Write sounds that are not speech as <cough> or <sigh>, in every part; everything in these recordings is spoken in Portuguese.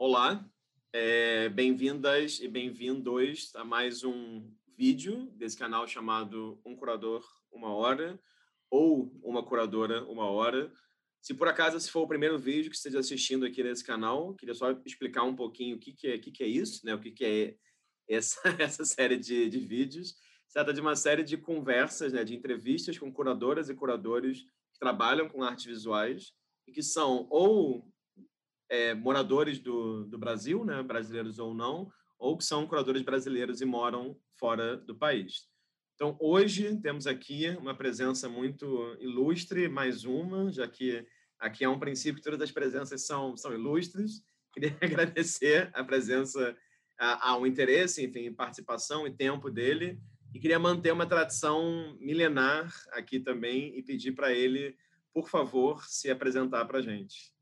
Olá, é, bem-vindas e bem-vindos a mais um vídeo desse canal chamado Um Curador Uma Hora ou Uma Curadora Uma Hora. Se por acaso esse for o primeiro vídeo que você esteja assistindo aqui nesse canal, queria só explicar um pouquinho o que, que, é, o que, que é isso, né? o que, que é essa, <laughs> essa série de, de vídeos. Se trata de uma série de conversas, né? de entrevistas com curadoras e curadores que trabalham com artes visuais e que são ou é, moradores do, do Brasil, né, brasileiros ou não, ou que são curadores brasileiros e moram fora do país. Então, hoje temos aqui uma presença muito ilustre, mais uma, já que aqui é um princípio que todas as presenças são, são ilustres. <laughs> Queria agradecer a presença, ao interesse, enfim, participação e tempo dele. E queria manter uma tradição milenar aqui também e pedir para ele, por favor, se apresentar para a gente.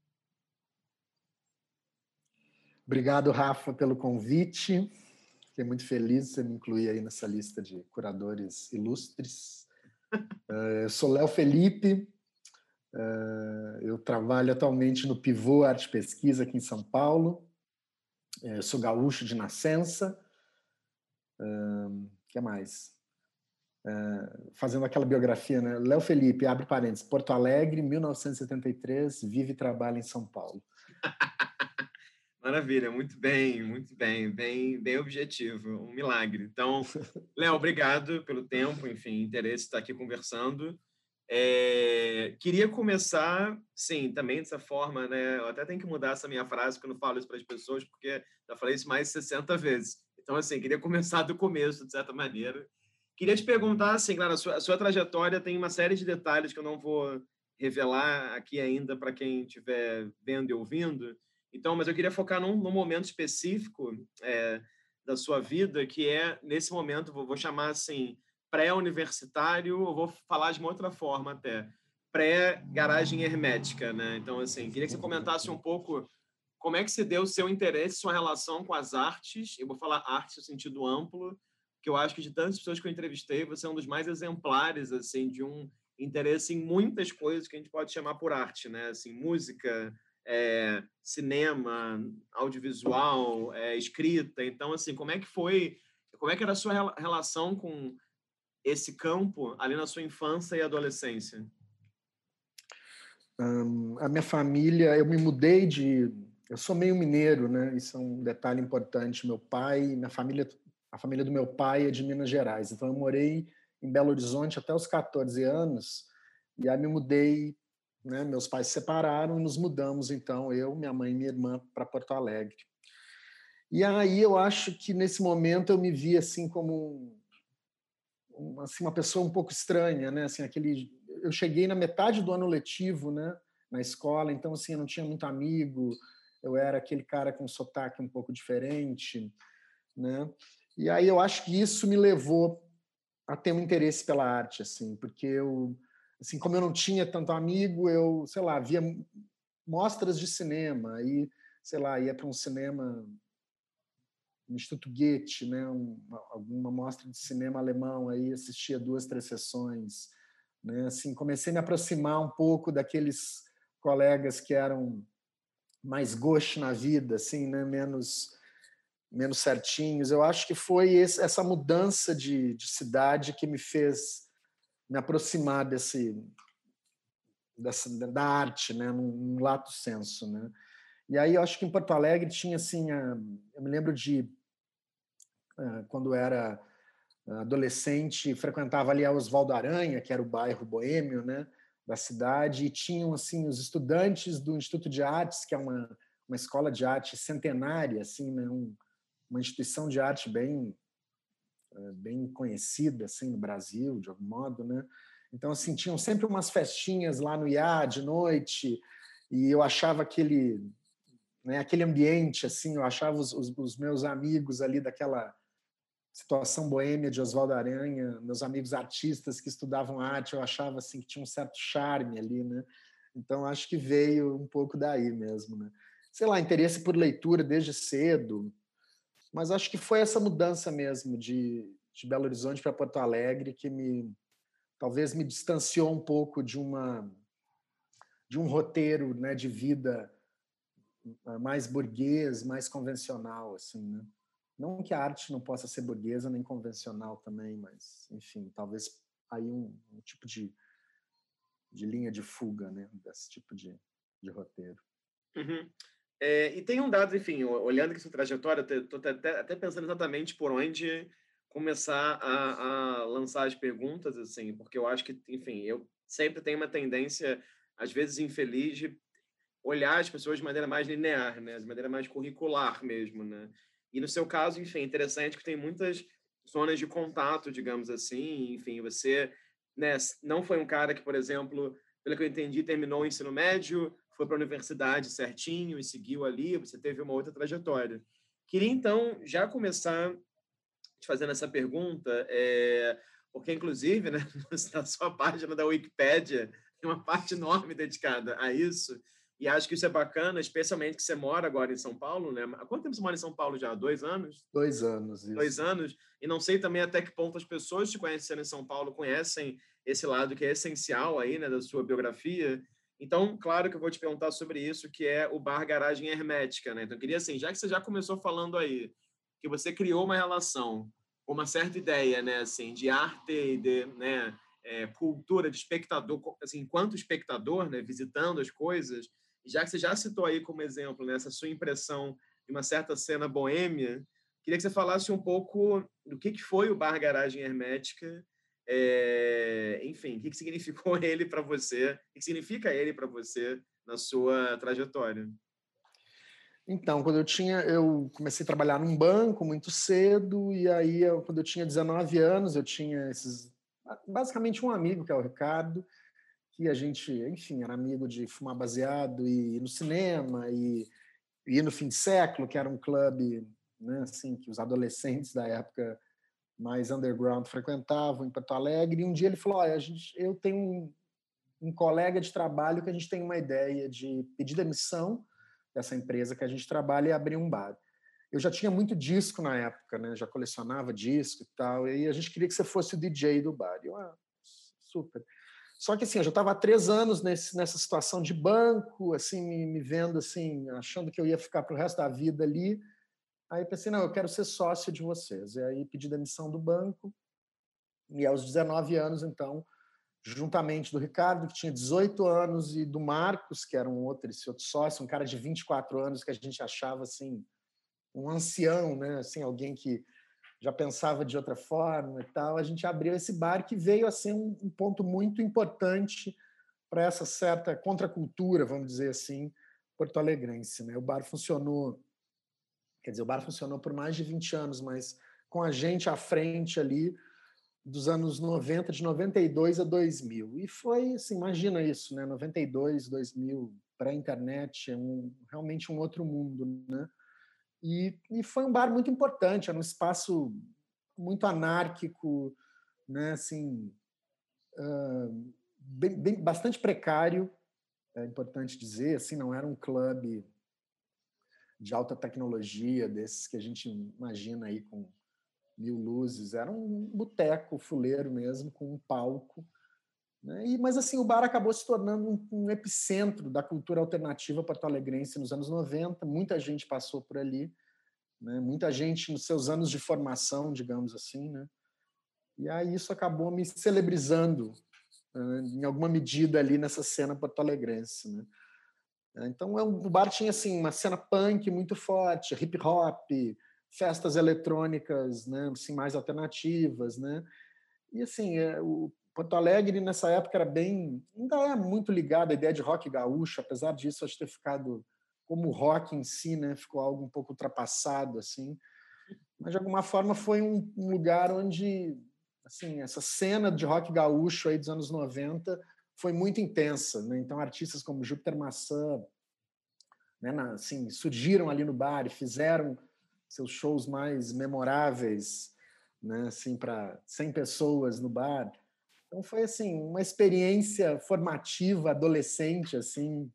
Obrigado, Rafa, pelo convite. Fiquei muito feliz de você me incluir aí nessa lista de curadores ilustres. <laughs> Eh, eu sou Léo Felipe, eh, eu trabalho atualmente no Pivô Arte Pesquisa aqui em São Paulo. Eh, eu sou gaúcho de nascença. O que mais? Fazendo aquela biografia, né? Léo Felipe, abre parênteses, Porto Alegre, 1973, vive e trabalha em São Paulo. <laughs> Maravilha, muito bem, muito bem, bem, bem objetivo, um milagre. Então, <laughs> Léo, obrigado pelo tempo, enfim, interesse estar aqui conversando. É, queria começar, sim, também dessa forma, né? Eu até tenho que mudar essa minha frase quando falo isso para as pessoas, porque já falei isso mais de 60 vezes. Então, assim, queria começar do começo, de certa maneira. Queria te perguntar, assim, claro, a sua, a sua trajetória tem uma série de detalhes que eu não vou revelar aqui ainda para quem estiver vendo e ouvindo, então, mas eu queria focar num, num momento específico é, da sua vida, que é, nesse momento, vou, vou chamar assim, pré-universitário, ou vou falar de uma outra forma até, pré-garagem hermética, né? Então, assim, queria que você comentasse um pouco como é que se deu o seu interesse, sua relação com as artes, eu vou falar artes no sentido amplo, que eu acho que de tantas pessoas que eu entrevistei, você é um dos mais exemplares, assim, de um interesse em muitas coisas que a gente pode chamar por arte, né? Assim, música, é, cinema, audiovisual, é, escrita. Então, assim, como é que foi, como é que era a sua relação com esse campo ali na sua infância e adolescência? Um, a minha família, eu me mudei de, eu sou meio mineiro, né? Isso é um detalhe importante. Meu pai, minha família, a família do meu pai é de Minas Gerais. Então eu morei em Belo Horizonte até os 14 anos e aí me mudei né? Meus pais se separaram e nos mudamos, então, eu, minha mãe e minha irmã, para Porto Alegre. E aí eu acho que nesse momento eu me vi assim como um, assim, uma pessoa um pouco estranha, né? Assim, aquele, eu cheguei na metade do ano letivo, né? Na escola, então assim, eu não tinha muito amigo, eu era aquele cara com um sotaque um pouco diferente, né? E aí eu acho que isso me levou a ter um interesse pela arte, assim, porque eu assim, como eu não tinha tanto amigo, eu, sei lá, via mostras de cinema e, sei lá, ia para um cinema no Instituto Goethe, né, uma, alguma mostra de cinema alemão, aí assistia duas, três sessões, né, assim, comecei a me aproximar um pouco daqueles colegas que eram mais gauche na vida, assim, né, menos menos certinhos. Eu acho que foi esse, essa mudança de, de cidade que me fez me aproximar desse dessa, da arte, né, num, lato senso, né. E aí eu acho que em Porto Alegre tinha assim, a, eu me lembro de quando era adolescente frequentava ali a Oswaldo Aranha, que era o bairro boêmio, né, da cidade, e tinham assim os estudantes do Instituto de Artes, que é uma uma escola de arte centenária, assim, né, um, uma instituição de arte bem eh, bem conhecida assim no Brasil, de algum modo, né? Então assim tinham sempre umas festinhas lá no IA de noite e eu achava aquele, né, aquele ambiente assim, eu achava os, os, os meus amigos ali daquela situação boêmia de Oswaldo Aranha, meus amigos artistas que estudavam arte, eu achava assim que tinha um certo charme ali, né? Então acho que veio um pouco daí mesmo, né? Sei lá, interesse por leitura desde cedo, mas acho que foi essa mudança mesmo de, de Belo Horizonte para Porto Alegre que me talvez me distanciou um pouco de uma de um roteiro né, de vida mais burguês, mais convencional, assim, né? Não que a arte não possa ser burguesa nem convencional também, mas, enfim, talvez aí um, um tipo de, de linha de fuga, né? Desse tipo de, de roteiro. Uhum. É, e tem um dado, enfim, olhando aqui sua trajetória, estou até, até pensando exatamente por onde começar a, a, lançar as perguntas, assim, porque eu acho que, enfim, eu sempre tenho uma tendência, às vezes infeliz, de olhar as pessoas de maneira mais linear, né, de maneira mais curricular mesmo, né. E no seu caso, enfim, interessante que tem muitas zonas de contato, digamos assim, enfim, você, né, não foi um cara que, por exemplo, pelo que eu entendi, terminou o ensino médio, foi para a universidade certinho e seguiu ali, você teve uma outra trajetória. Queria, então, já começar te fazendo essa pergunta, é, porque, inclusive, né, <laughs> na sua página da Wikipédia, tem uma parte enorme dedicada a isso, e acho que isso é bacana, especialmente que você mora agora em São Paulo, né? Há quanto tempo você mora em São Paulo já? Dois anos? Dois anos, isso. Dois anos. E não sei também até que ponto as pessoas te conhecendo em São Paulo conhecem esse lado que é essencial aí, né, da sua biografia. Então, claro que eu vou te perguntar sobre isso, que é o bar garagem hermética, né? Então, eu queria assim, já que você já começou falando aí que você criou uma relação uma certa ideia, né, assim, de arte e de, né, é, cultura de espectador, assim, enquanto espectador, né, visitando as coisas, já que você já citou aí como exemplo né, essa sua impressão de uma certa cena boêmia, queria que você falasse um pouco do que, que foi o bar garagem hermética é, enfim, o que, que significou <laughs> ele para você? O que significa ele para você na sua trajetória? Então, quando eu tinha, eu comecei a trabalhar num banco muito cedo e aí, eu, quando eu tinha 19 anos, eu tinha esses, basicamente um amigo que é o Ricardo, que a gente, enfim, era amigo de fumar baseado e ir no cinema e, e ir no fim de século, que era um clube, né, assim, que os adolescentes da época mais underground frequentavam em Porto Alegre. E um dia ele falou: Olha, a gente, eu tenho um, um colega de trabalho que a gente tem uma ideia de pedir demissão dessa empresa que a gente trabalha e abrir um bar. Eu já tinha muito disco na época, né? Já colecionava disco e tal. E a gente queria que você fosse o DJ do bar. E eu, ah, super. Só que assim, eu já estava há três anos nesse, nessa situação de banco, assim, me, me vendo assim, achando que eu ia ficar para o resto da vida ali. Aí pensei, não, eu quero ser sócio de vocês. E aí pedi demissão do banco. E aos 19 anos, então, juntamente do Ricardo, que tinha 18 anos, e do Marcos, que era um outro, esse outro sócio, um cara de 24 anos que a gente achava assim um ancião, né? Assim, alguém que já pensava de outra forma e tal. A gente abriu esse bar que veio a ser um, um ponto muito importante para essa certa contracultura, vamos dizer assim, porto-alegrense. Né? O bar funcionou Quer dizer, o bar funcionou por mais de 20 anos, mas com a gente à frente ali dos anos 90, de 92 a 2000. E foi, assim, imagina isso, né? 92, 2000, para a internet, é um, realmente um outro mundo, né? E, e foi um bar muito importante, era um espaço muito anárquico, né? Assim, uh, bem, bem, bastante precário, é importante dizer, assim, não era um clube de alta tecnologia, desses que a gente imagina aí com mil luzes. Era um boteco fuleiro mesmo, com um palco. Né? E, mas assim, o bar acabou se tornando um, um epicentro da cultura alternativa porto-alegrense nos anos 90. Muita gente passou por ali, né? muita gente nos seus anos de formação, digamos assim. Né? E aí isso acabou me celebrizando, né? em alguma medida, ali nessa cena porto-alegrense. Né? Então, é o bar tinha assim, uma cena punk muito forte, hip hop, festas eletrônicas né, assim, mais alternativas. Né? E assim, é, o Porto Alegre nessa época era bem. ainda é muito ligado à ideia de rock gaúcho, apesar disso acho ter ficado como o rock em si, né, ficou algo um pouco ultrapassado assim. Mas de alguma forma foi um, um lugar onde assim, essa cena de rock gaúcho aí dos anos 90 foi muito intensa. Né? Então, artistas como Júpiter Maçã né, na, assim, surgiram ali no bar e fizeram seus shows mais memoráveis, né, assim, para 100 pessoas no bar. Então, foi assim uma experiência formativa adolescente, assim,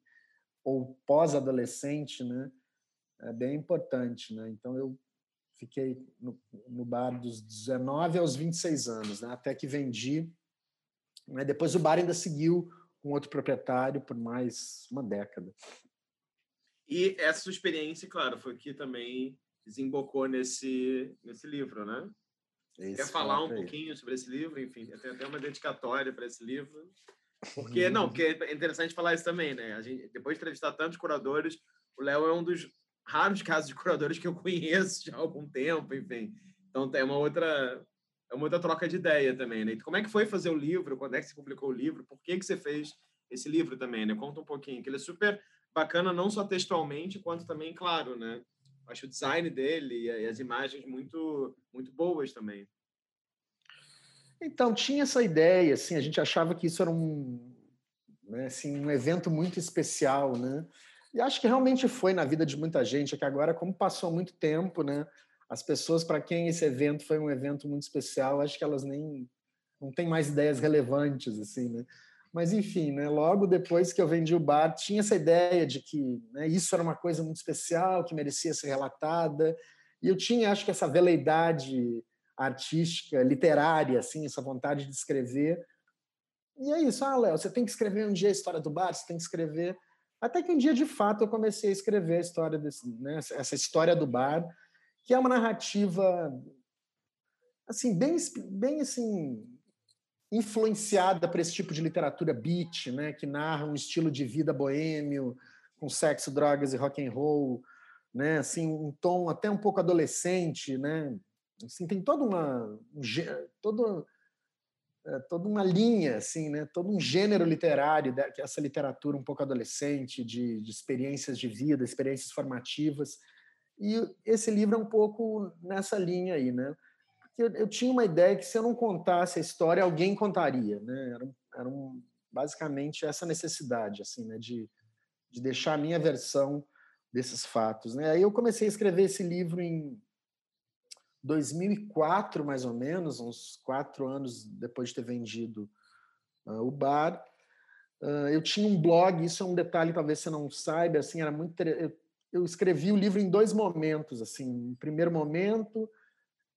ou pós-adolescente, né? É bem importante, né? Então, eu fiquei no, no bar dos 19 aos 26 anos, né? até que vendi né? Depois o bar ainda seguiu com outro proprietário por mais uma década. E essa sua experiência, claro, foi que também desembocou nesse, nesse livro, né? Esse Quer falar um pouquinho sobre esse livro? Enfim, tem até uma dedicatória para esse livro. Porque, <laughs> não, porque é interessante falar isso também, né? A gente, depois de entrevistar tantos curadores, o Léo é um dos raros casos de curadores que eu <laughs> conheço já há algum tempo, enfim. Então, tem uma outra, é outra troca de ideia também, né? Como é que foi fazer o livro? Quando é que você publicou o livro? Por que, que você fez esse livro também, né? Conta um pouquinho, que ele é super bacana, não só textualmente, quanto também, claro, né? Acho o design dele e as imagens muito, muito boas também. Então, tinha essa ideia, assim, a gente achava que isso era um, né, assim, um evento muito especial, né? E acho que realmente foi na vida de muita gente, é que agora, como passou muito tempo, né? As pessoas para quem esse evento foi um evento muito especial, acho que elas nem não têm mais ideias relevantes, assim, né? Mas, enfim, né, logo depois que eu vendi o bar, tinha essa ideia de que né, isso era uma coisa muito especial, que merecia ser relatada. E eu tinha, acho que, essa veleidade artística, literária, assim, essa vontade de escrever. E é isso, ah, Léo, você tem que escrever um dia a história do bar, você tem que escrever. Até que um dia, de fato, eu comecei a escrever a história desse, né, essa história do bar, que é uma narrativa assim bem, bem assim influenciada por esse tipo de literatura beat, né, que narra um estilo de vida boêmio, com sexo, drogas e rock and roll, né, assim, um tom até um pouco adolescente, né, assim, tem toda uma um, todo, é, toda uma linha, assim, né, todo um gênero literário, que essa literatura um pouco adolescente, de, de experiências de vida, experiências formativas, e esse livro é um pouco nessa linha aí, né, eu, eu, tinha uma ideia que se eu não contasse a história, alguém contaria, né? Era, era um, basicamente essa necessidade, assim, né? De, de deixar a minha versão desses fatos, né? Aí eu comecei a escrever esse livro em 2004, mais ou menos, uns quatro anos depois de ter vendido uh, o bar. Uh, eu tinha um blog, isso é um detalhe, talvez você não saiba, assim, era muito eu, eu escrevi o livro em dois momentos, assim, no primeiro momento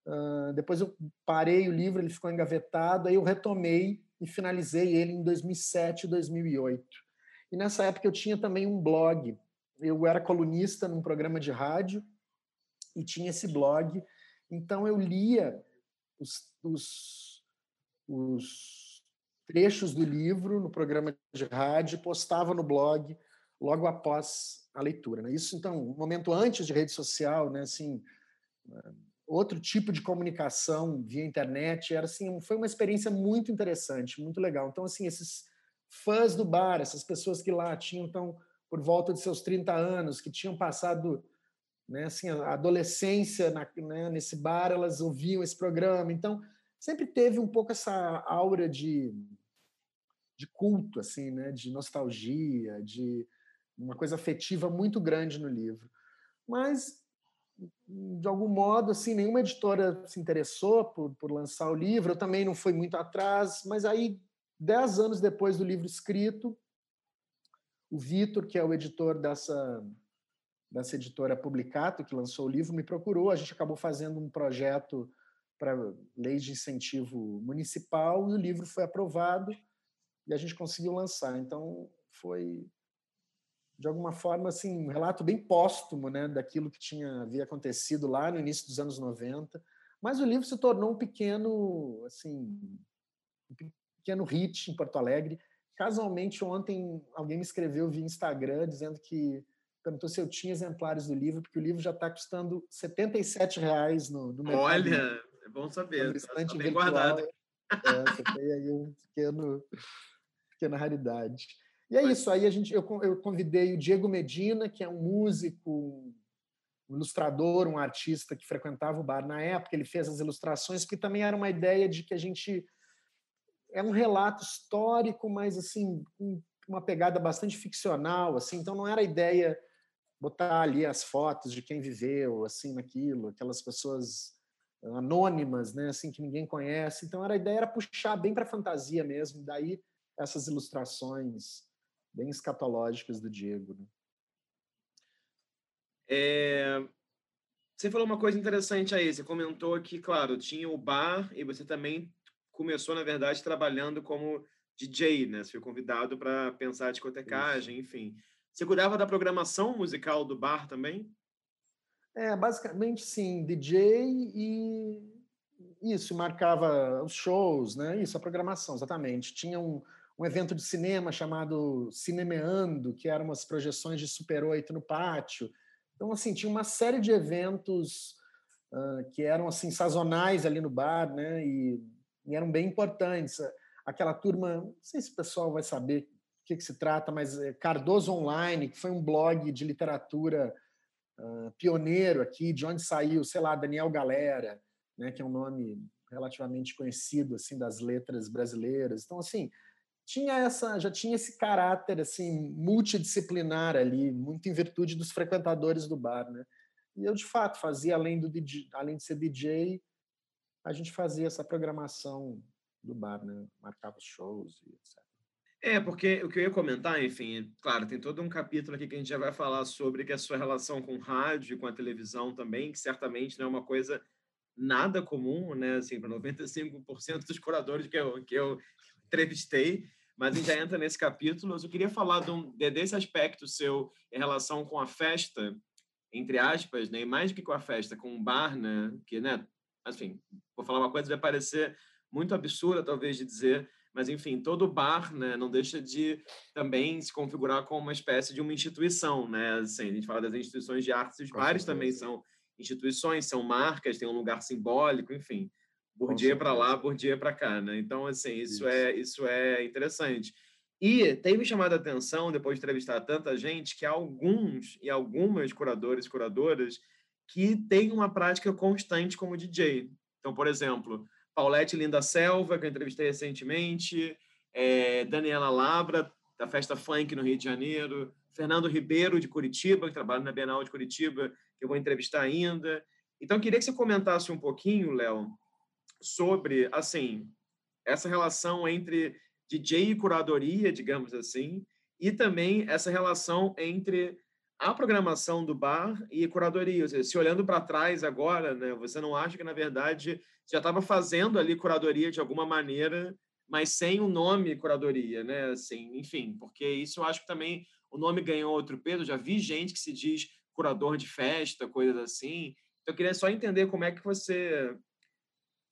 Uh, depois eu parei o livro, ele ficou engavetado, aí eu retomei e finalizei ele em 2007 2008. E nessa época eu tinha também um blog. Eu era colunista num programa de rádio e tinha esse blog. Então eu lia os, os, os trechos do livro no programa de rádio, postava no blog logo após a leitura. Né? Isso, então, um momento antes de rede social, né? assim, outro tipo de comunicação via internet. Era assim, foi uma experiência muito interessante, muito legal. Então, assim, esses fãs do bar, essas pessoas que lá tinham então por volta de seus 30 anos, que tinham passado né, assim, a adolescência na, né, nesse bar, elas ouviam esse programa. Então, sempre teve um pouco essa aura de, de culto, assim, né, de nostalgia, de uma coisa afetiva muito grande no livro. Mas de algum modo, assim, nenhuma editora se interessou por, por lançar o livro, eu também não fui muito atrás, mas aí, dez anos depois do livro escrito, o Vitor, que é o editor dessa, dessa editora Publicato, que lançou o livro, me procurou, a gente acabou fazendo um projeto para lei de incentivo municipal e o livro foi aprovado e a gente conseguiu lançar. Então, foi de alguma forma, assim, um relato bem póstumo né, daquilo que tinha havia acontecido lá no início dos anos 90. Mas o livro se tornou um pequeno, assim, um pequeno hit em Porto Alegre. Casualmente, ontem, alguém me escreveu via Instagram dizendo que perguntou se eu tinha exemplares do livro, porque o livro já está custando 77 reais no, no mercado. Olha, é bom saber. Está tá bem guardado. É, você tem aí um pequeno, pequena raridade. E é isso. Aí a gente, eu, eu convidei o Diego Medina, que é um músico, um ilustrador, um artista que frequentava o bar na época. Ele fez as ilustrações, porque também era uma ideia de que a gente é um relato histórico, mas assim com uma pegada bastante ficcional, assim. Então não era a ideia botar ali as fotos de quem viveu, assim, naquilo, aquelas pessoas anônimas, né, assim que ninguém conhece. Então era a ideia era puxar bem para a fantasia mesmo. Daí essas ilustrações bem escatológicas do Diego. Né? É... Você falou uma coisa interessante aí. Você comentou que, claro, tinha o bar e você também começou, na verdade, trabalhando como DJ, né? Você foi convidado para pensar a discotecagem, Isso. enfim. Você cuidava da programação musical do bar também? É, basicamente sim, DJ e isso, marcava os shows, né? Isso, a programação, exatamente. Tinha um, um evento de cinema chamado Cinemeando, que eram umas projeções de Super 8 no pátio. Então, assim, tinha uma série de eventos uh, que eram, assim, sazonais ali no bar, né? E, e, eram bem importantes. Aquela turma, não sei se o pessoal vai saber o que, que se trata, mas é Cardoso Online, que foi um blog de literatura uh, pioneiro aqui, de onde saiu, sei lá, Daniel Galera, né, que é um nome relativamente conhecido assim das letras brasileiras. Então, assim, tinha essa, já tinha esse caráter assim multidisciplinar ali, muito em virtude dos frequentadores do bar, né? E eu de fato fazia além do DJ, além de ser DJ, a gente fazia essa programação do bar, né? Marcava os shows e etc. É, porque o que eu ia comentar, enfim, claro, tem todo um capítulo aqui que a gente já vai falar sobre que a sua relação com o rádio, com a televisão também, que certamente não é uma coisa nada comum, né? Assim, para 95% dos curadores que eu, que eu entrevistei, mas a gente já entra nesse capítulo. Eu queria falar de um, desse aspecto seu em relação com a festa, entre aspas, né? E mais do que com a festa, com o bar, né? Que, né? Assim, vou falar uma coisa vai parecer muito absurda, talvez, de dizer, mas enfim, todo bar, né, não deixa de também se configurar como uma espécie de uma instituição, né? Assim, a gente fala das instituições de arte, os bares também são instituições, são marcas, tem um lugar simbólico, enfim. Bourdieu para lá, Bourdieu para cá, né? Então, assim, isso, isso, é isso é interessante. E tem me chamado a atenção, depois de entrevistar tanta gente, que há alguns e algumas curadores e curadoras que têm uma prática constante como DJ. Então, por exemplo, Paulette Linda Selva, que eu entrevistei recentemente, é, Daniela Labra, da Festa Funk no Rio de Janeiro, Fernando Ribeiro, de Curitiba, que trabalha na Bienal de Curitiba, que eu vou entrevistar ainda. Então, queria que você comentasse um pouquinho, Léo, sobre, assim, essa relação entre DJ e curadoria, digamos assim, e também essa relação entre a programação do bar e curadoria. Seja, se olhando para trás agora, né, você não acha que, na verdade, já estava fazendo ali curadoria de alguma maneira, mas sem o nome curadoria, né? Assim, enfim, porque isso eu acho que também o nome ganhou outro peso. Já vi gente que se diz curador de festa, coisas assim. Então, eu queria só entender como é que você,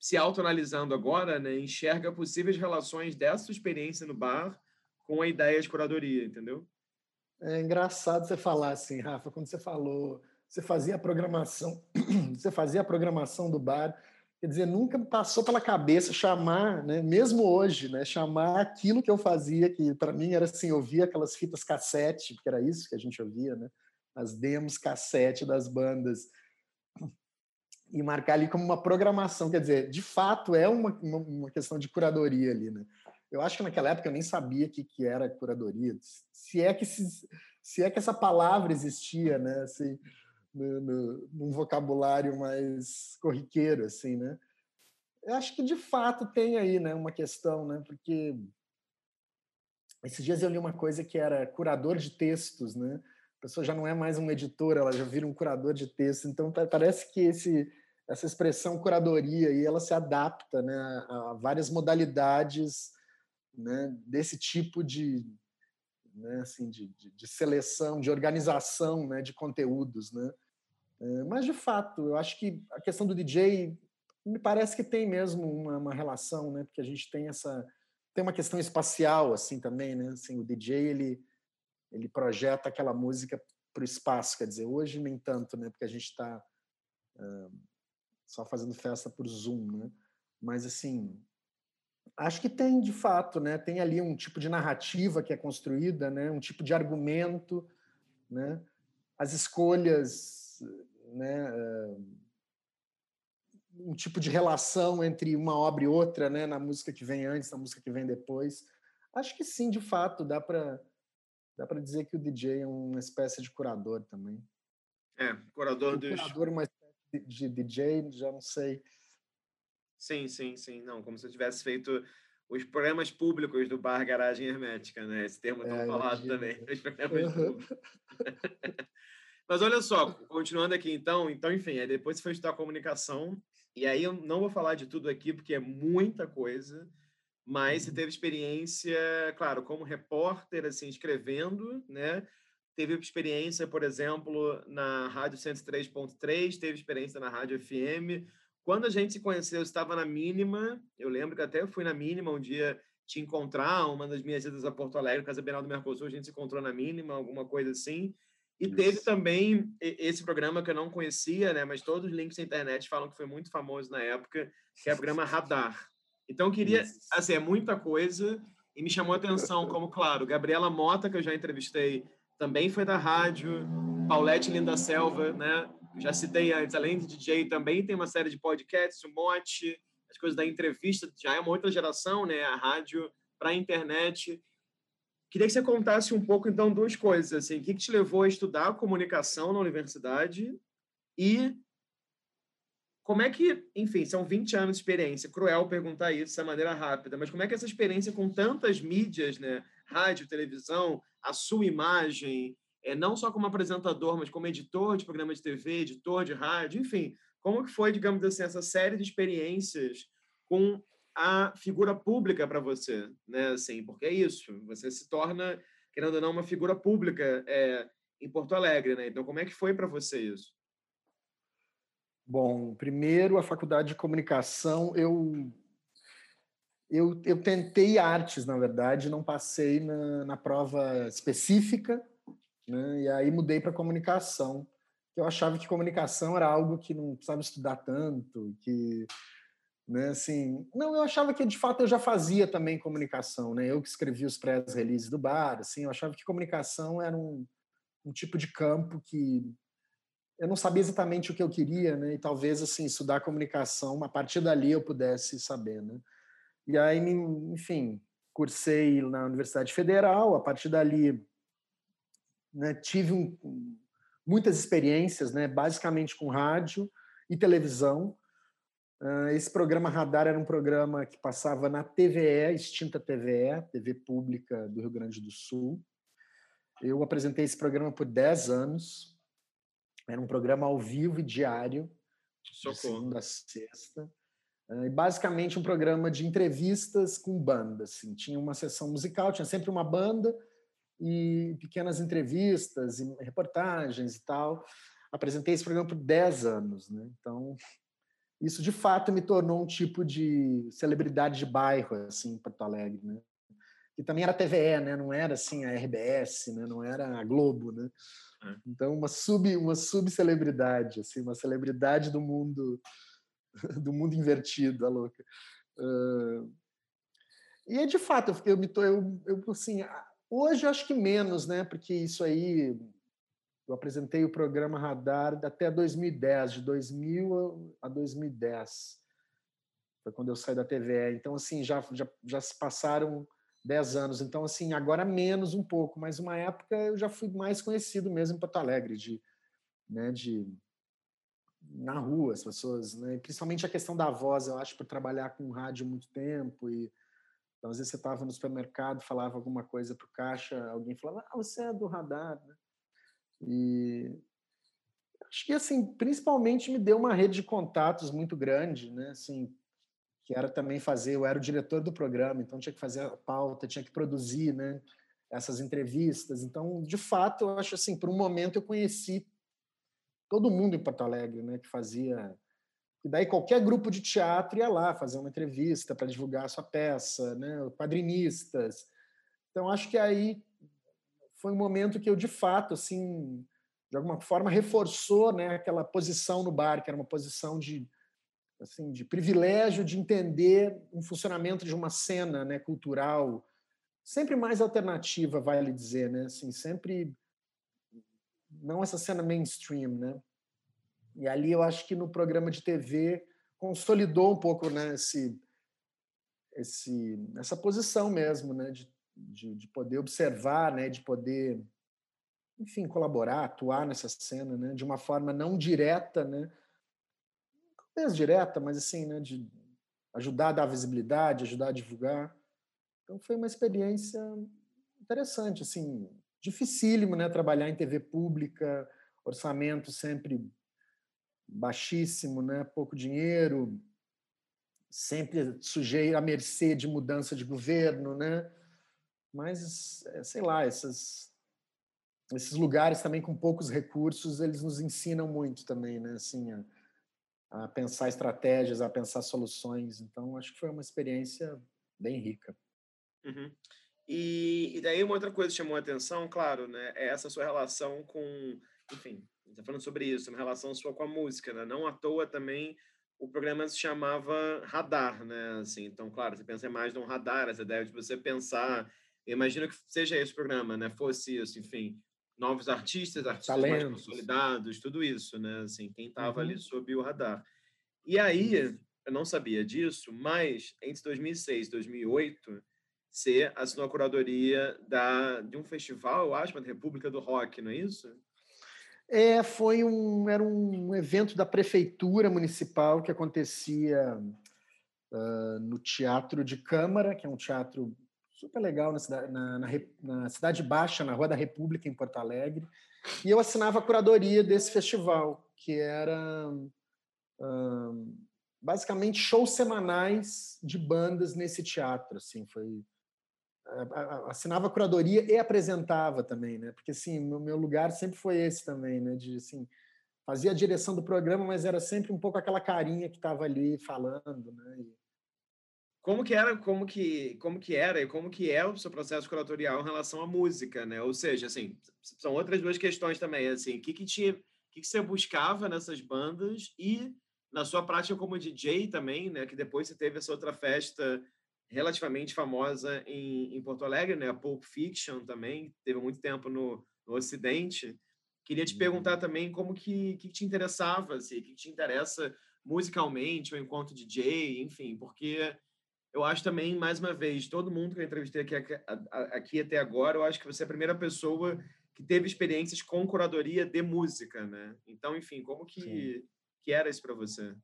se autoanalisando agora, né, enxerga possíveis relações dessa experiência no bar com a ideia de curadoria, entendeu? É engraçado você falar assim, Rafa, quando você falou, você fazia a programação, <clears throat> você fazia a programação do bar, quer dizer, nunca passou pela cabeça chamar, né, mesmo hoje, né, chamar aquilo que eu fazia, que para mim era assim, ouvir aquelas fitas cassete, porque era isso que a gente ouvia, né? as demos cassete das bandas e marcar ali como uma programação, quer dizer, de fato é uma, uma, uma, questão de curadoria ali, né? Eu acho que naquela época eu nem sabia o que, que era curadoria, se é que se, se é que essa palavra existia, né? Assim, no, no, num vocabulário mais corriqueiro, assim, né? Eu acho que de fato tem aí, né, uma questão, né? Porque esses dias eu li uma coisa que era curador de textos, né? pessoa já não é mais um editor, ela já vira um curador de texto. Então parece que esse essa expressão curadoria e ela se adapta, né, a várias modalidades, né, desse tipo de, né, assim, de, de, de seleção, de organização, né, de conteúdos, né. É, mas de fato, eu acho que a questão do DJ me parece que tem mesmo uma, uma relação, né, porque a gente tem essa tem uma questão espacial assim também, né, assim, o DJ ele ele projeta aquela música para o espaço. Quer dizer, hoje nem tanto, né? Porque a gente está só fazendo festa por Zoom, né? Mas assim, acho que tem de fato, né? Tem ali um tipo de narrativa que é construída, né? Um tipo de argumento, né? As escolhas, né? Uh, um tipo de relação entre uma obra e outra, né? Na música que vem antes, na música que vem depois. Acho que sim, de fato, dá para dá para dizer que o DJ é uma espécie de curador também. É, curador dos... Curador espécie de DJ, já não sei. Sim, sim, sim. Não, como se eu tivesse feito os programas públicos do Bar Garagem Hermética, né? Esse termo é tão falado também. Os programas. <laughs> Mas olha só, continuando aqui então, então enfim, aí depois você foi estudar comunicação, e aí eu não vou falar de tudo aqui, porque é muita coisa, mas você uhum. teve experiência, claro, como repórter, assim, escrevendo, né? Teve experiência, por exemplo, na Rádio 103.3, teve experiência na Rádio FM. Quando a gente se conheceu, eu estava na Mínima. Eu lembro que até eu fui na Mínima um dia te encontrar, uma das minhas idas a Porto Alegre, Casa Bienal do Mercosul, a gente se encontrou na Mínima, alguma coisa assim. E Isso. teve também esse programa que eu não conhecia, né? Mas todos os links na internet falam que foi muito famoso na época, que é o programa Radar. Então, eu queria, Isso. assim, é muita coisa. E me chamou a atenção, como, claro, Gabriela Mota, que eu já entrevistei, também foi da rádio. Paulette Linda Selva, né? Já citei antes, além de DJ, também tem uma série de podcasts, o Mote, as coisas da entrevista, já é uma outra geração, né? A rádio para a internet. Queria que você contasse um pouco, então, duas coisas. Assim, o que, que te levou a estudar comunicação na universidade e como é que, enfim, são 20 anos de experiência, cruel perguntar isso de maneira rápida, mas como é que essa experiência com tantas mídias, né, rádio, televisão, a sua imagem, é, não só como apresentador, mas como editor de programa de TV, editor de rádio, enfim, como que foi, digamos assim, essa série de experiências com a figura pública para você, né, assim, porque é isso, você se torna, querendo ou não, uma figura pública é, em Porto Alegre, né, então como é que foi para você isso? Bom, primeiro, a faculdade de comunicação, eu, eu, eu tentei artes, na verdade, não passei na, na prova específica, né? e aí mudei para comunicação. Eu achava que comunicação era algo que não precisava estudar tanto, que né, assim, não, eu achava que de fato eu já fazia também comunicação, né? Eu que escrevi os press releases do bar, assim, eu achava que comunicação era um, um tipo de campo que eu não sabia exatamente o que eu queria, né? E talvez assim estudar comunicação, a partir dali eu pudesse saber, né? E aí, enfim, cursei na Universidade Federal. A partir dali, né, tive um, muitas experiências, né? Basicamente com rádio e televisão. Esse programa Radar era um programa que passava na TVE, extinta TVE, TV Pública do Rio Grande do Sul. Eu apresentei esse programa por 10 anos era um programa ao vivo e diário, Socorro. de segunda a sexta. Basicamente um programa de entrevistas com banda. Assim. Tinha uma sessão musical, tinha sempre uma banda e pequenas entrevistas e reportagens e tal. Apresentei esse programa por 10 anos. Né? Então, isso de fato me tornou um tipo de celebridade de bairro assim, em Porto Alegre. Né? Que também era TVE, né? não era assim a RBS, né? não era a Globo. Né? É. Então, uma sub uma subcelebridade, assim, uma celebridade do mundo <laughs> do mundo invertido, a louca. Uh, e é de fato, eu me tô, eu, eu assim, hoje eu acho que menos, né? Porque isso aí eu apresentei o programa Radar até 2010, de 2000 a 2010. Foi quando eu saí da TVE. Então assim, já já, já se passaram 10 anos. Então, assim, agora menos um pouco, mas uma época eu já fui mais conhecido mesmo em Porto Alegre, de, né, de na rua, as pessoas, né, principalmente a questão da voz, eu acho, por trabalhar com rádio muito tempo e então, às vezes você estava no supermercado, falava alguma coisa para o caixa, alguém falava, ah, você é do radar, né? E acho que, assim, principalmente me deu uma rede de contatos muito grande, né? Assim, que era também fazer, eu era o diretor do programa, então tinha que fazer a pauta, tinha que produzir, né, essas entrevistas. Então, de fato, eu acho assim, por um momento eu conheci todo mundo em Porto Alegre, né, que fazia e daí qualquer grupo de teatro ia lá fazer uma entrevista para divulgar a sua peça, né, quadrinistas. Então, acho que aí foi um momento que eu de fato assim, de alguma forma reforçou, né, aquela posição no bar, que era uma posição de assim de privilégio de entender um funcionamento de uma cena, né, cultural sempre mais alternativa, vale dizer, né? Assim, sempre não essa cena mainstream, né? E ali eu acho que no programa de TV consolidou um pouco, né, esse, esse essa posição mesmo, né, de, de, de poder observar, né, de poder enfim, colaborar, atuar nessa cena, né, de uma forma não direta, né, talvez direta, mas assim, né, de ajudar a dar visibilidade, ajudar a divulgar. Então foi uma experiência interessante, assim, dificílimo, né, trabalhar em TV pública, orçamento sempre baixíssimo, né, pouco dinheiro, sempre sujeito à mercê de mudança de governo, né? Mas sei lá, essas esses lugares também com poucos recursos, eles nos ensinam muito também, né? Assim, a, a pensar estratégias, a pensar soluções. Então, acho que foi uma experiência bem rica. Uhum. E, e, daí uma outra coisa que chamou a atenção, claro, né, é essa sua relação com, enfim, está falando sobre isso, uma relação sua com a música, né? Não à toa também o programa se chamava Radar, né? Assim, então, claro, você pensa mais num radar, essa ideia de você pensar, imagino que seja esse o programa, né? Fosse isso, enfim, novos artistas, artistas Talentos. mais consolidados, tudo isso, né? Assim, quem estava uhum. ali sob o radar. E aí, eu não sabia disso, mas entre 2006 e 2008, você assinou a curadoria da, de um festival, eu acho, da República do Rock, não é isso? É, foi um, era um evento da prefeitura municipal que acontecia uh, no Teatro de Câmara, que é um teatro super legal na cidade, na, na, na cidade Baixa, na Rua da República, em Porto Alegre. E eu assinava a curadoria desse festival, que era uh, basicamente shows semanais de bandas nesse teatro. Assim, foi assinava a curadoria e apresentava também, né? Porque assim, meu, meu lugar sempre foi esse também, né? De assim, fazia a direção do programa, mas era sempre um pouco aquela carinha que estava ali falando, né? E, como que era, como que, como que era e como que é o seu processo curatorial em relação à música, né? Ou seja, assim, são outras duas questões também, assim, o que que o que que você buscava nessas bandas e na sua prática como DJ também, né? Que depois você teve essa outra festa relativamente famosa em, em Porto Alegre, né? A Pulp Fiction também teve muito tempo no, no Ocidente. Queria te perguntar uhum. também como que, que te interessava, assim, que te interessa musicalmente ou enquanto DJ, enfim, porque eu acho também, mais uma vez, todo mundo que eu entrevistei aqui, aqui até agora, eu acho que você é a primeira pessoa que teve experiências com curadoria de música, né? Então, enfim, como que, que era isso para você?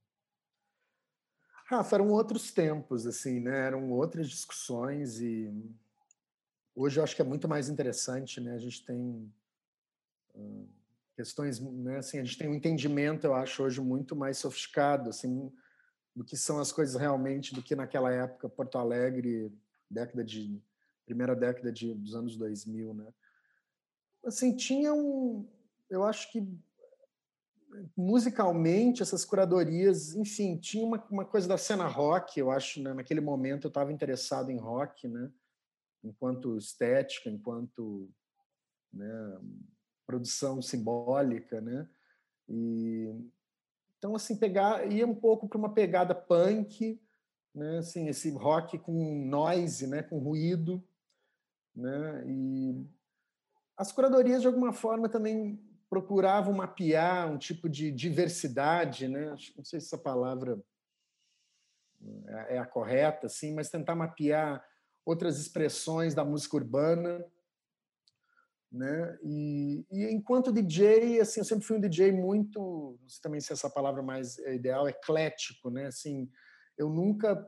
Rafa, eram outros tempos, assim, né? Eram outras discussões e hoje eu acho que é muito mais interessante, né? A gente tem uh, questões, né? Assim, a gente tem um entendimento, eu acho, hoje muito mais sofisticado, assim, do que são as coisas realmente do que naquela época Porto Alegre, década de primeira década de, dos anos 2000, né? Assim, tinha um, eu acho que musicalmente essas curadorias, enfim, tinha uma, uma coisa da cena rock, eu acho, né? naquele momento eu estava interessado em rock, né? Enquanto estética, enquanto né, produção simbólica, né? E então, assim, pegar, ia um pouco para uma pegada punk, né? Assim, esse rock com noise, né? Com ruído, né? E as curadorias, de alguma forma, também procuravam mapear um tipo de diversidade, né? Não sei se essa palavra é, é a correta, assim, mas tentar mapear outras expressões da música urbana, né? E, e, enquanto DJ, assim, eu sempre fui um DJ muito, não sei também se essa palavra mais é ideal, eclético, né? Assim, eu nunca,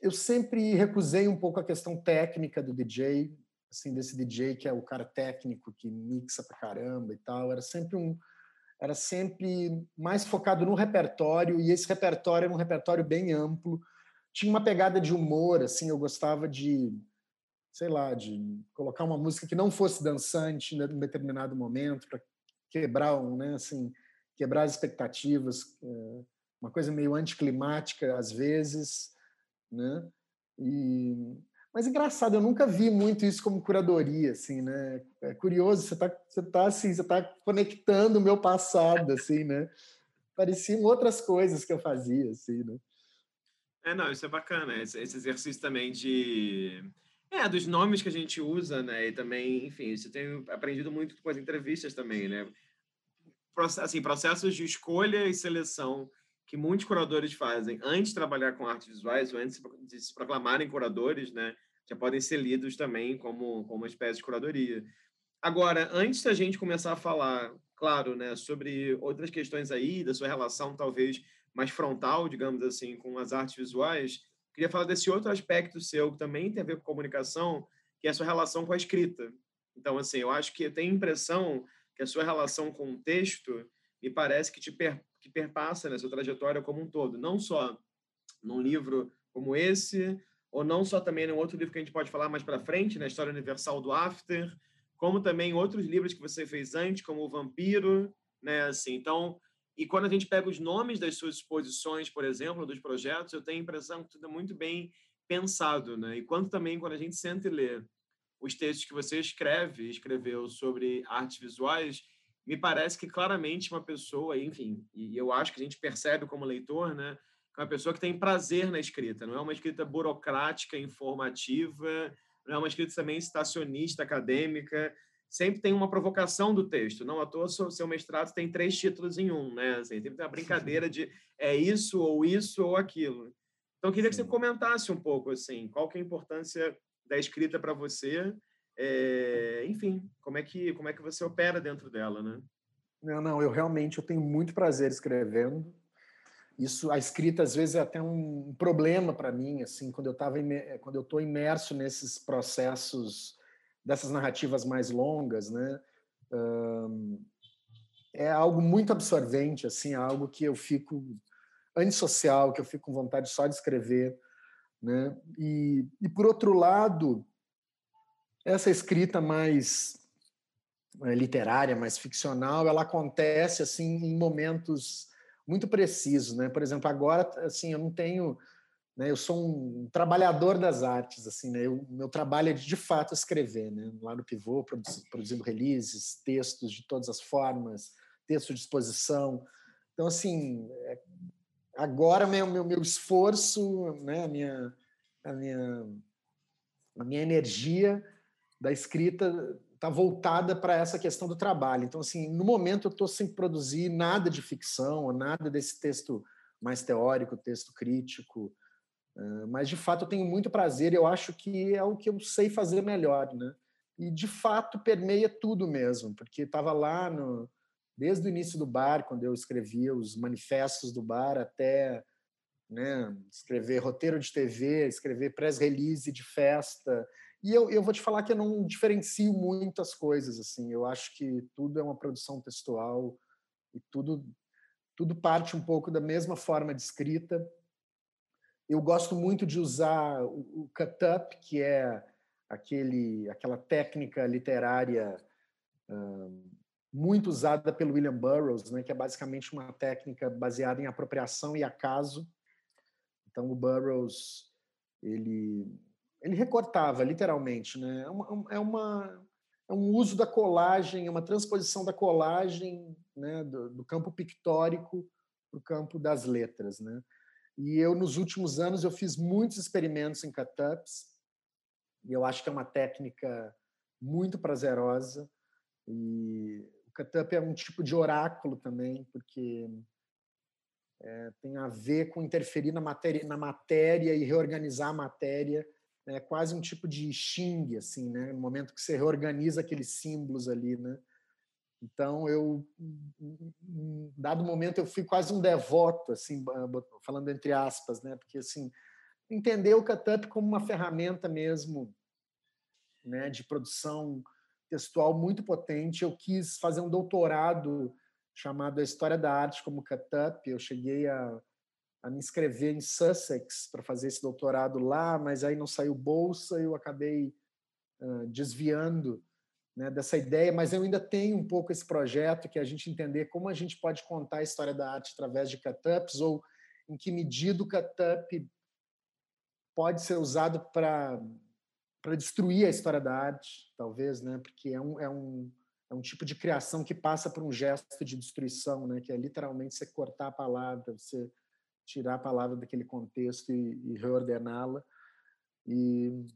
eu sempre recusei um pouco a questão técnica do DJ, assim, desse DJ que é o cara técnico que mixa pra caramba e tal. Era sempre um, era sempre mais focado no repertório e esse repertório era um repertório bem amplo. Tinha uma pegada de humor, assim, eu gostava de sei lá, de colocar uma música que não fosse dançante em determinado momento para quebrar, um, né, assim, quebrar as expectativas, é, uma coisa meio anticlimática às vezes, né? E mas engraçado, eu nunca vi muito isso como curadoria, assim, né? É curioso, você tá, você tá assim, você tá conectando o meu passado, assim, né? Pareciam outras coisas que eu fazia, assim, né? É, não, isso é bacana, esse, esse exercício também de é, dos nomes que a gente usa, né? E também, enfim, isso eu tenho aprendido muito com as entrevistas também, né? Assim, processos de escolha e seleção que muitos curadores fazem antes de trabalhar com artes visuais, ou antes de se proclamarem curadores, né? Já podem ser lidos também como, como uma espécie de curadoria. Agora, antes da gente começar a falar, claro, né, sobre outras questões aí, da sua relação talvez mais frontal, digamos assim, com as artes visuais, Queria falar desse outro aspecto seu que também tem a ver com comunicação, que é a sua relação com a escrita. Então, assim, eu acho que tenho a impressão que a sua relação com o texto me parece que te per, que perpassa na sua trajetória como um todo, não só num livro como esse, ou não só também num outro livro que a gente pode falar mais para frente, na História Universal do After, como também outros livros que você fez antes, como O Vampiro, né? Assim, então, e quando a gente pega os nomes das suas exposições, por exemplo, dos projetos, eu tenho a impressão que tudo é muito bem pensado, né? E quanto também quando a gente senta e lê os textos que você escreve, escreveu sobre artes visuais, me parece que claramente uma pessoa, enfim, e eu acho que a gente percebe como leitor, né? uma pessoa que tem prazer na escrita, não é uma escrita burocrática, informativa, não é uma escrita também estacionista, acadêmica, sempre tem uma provocação do texto. Não à toa, seu, seu mestrado tem três títulos em um, né? Assim, sempre tem uma brincadeira de é isso, ou isso, ou aquilo. Então, eu queria que você comentasse um pouco, assim, qual que é a importância da escrita para você, é, enfim, como é, que, como é que você opera dentro dela, né? Não, não, eu realmente eu tenho muito prazer escrevendo. Isso, a escrita às vezes é até um problema para mim, assim, quando eu estava quando eu estou imerso nesses processos dessas narrativas mais longas, né? é algo muito absorvente, assim, é algo que eu fico antissocial, que eu fico com vontade só de escrever, né? E, e por outro lado, essa escrita mais é, literária, mais ficcional, ela acontece assim em momentos muito preciso, né? Por exemplo, agora assim, eu não tenho, né, eu sou um trabalhador das artes, assim, né? O meu trabalho é de, fato escrever, né? Lá no Pivô, produzindo releases, textos de todas as formas, texto de exposição. Então, assim, é, agora meu, meu, meu esforço, né, a minha a minha a minha energia da escrita está voltada para essa questão do trabalho. Então, assim, no momento eu estou sem produzir nada de ficção, nada desse texto mais teórico, texto crítico, mas de fato eu tenho muito prazer. Eu acho que é o que eu sei fazer melhor, né? E de fato permeia tudo mesmo, porque estava lá no desde o início do bar, quando eu escrevia os manifestos do bar, até né, escrever roteiro de TV, escrever press release de festa, e eu, eu vou te falar que eu não diferencio muitas coisas, assim. Eu acho que tudo é uma produção textual e tudo tudo parte um pouco da mesma forma de escrita. Eu gosto muito de usar o, o cut-up, que é aquele, aquela técnica literária muito usada pelo William Burroughs, né, que é basicamente uma técnica baseada em apropriação e acaso. Então, o Burroughs ele ele recortava literalmente, né? É uma, é uma é um uso da colagem, é uma transposição da colagem, né, do, do campo pictórico para o campo das letras, né? E eu nos últimos anos eu fiz muitos experimentos em cut-ups e eu acho que é uma técnica muito prazerosa e o cut-up é um tipo de oráculo também, porque é, tem a ver com interferir na matéria, na matéria e reorganizar a matéria é quase um tipo de xing, assim, né? No momento que você reorganiza aqueles símbolos ali, né? Então eu, em dado momento, eu fui quase um devoto, assim, falando entre aspas, né? Porque assim entender o Cutup como uma ferramenta mesmo, né? De produção textual muito potente. Eu quis fazer um doutorado chamado A História da Arte como Cutup. Eu cheguei a a me inscrever em Sussex para fazer esse doutorado lá, mas aí não saiu bolsa, eu acabei uh, desviando né, dessa ideia, mas eu ainda tenho um pouco esse projeto que é a gente entender como a gente pode contar a história da arte através de cut-ups ou em que medida o cut-up pode ser usado para para destruir a história da arte, talvez, né? Porque é um, é um é um tipo de criação que passa por um gesto de destruição, né? Que é literalmente você cortar a palavra, você tirar a palavra daquele contexto e, e reordená-la. E,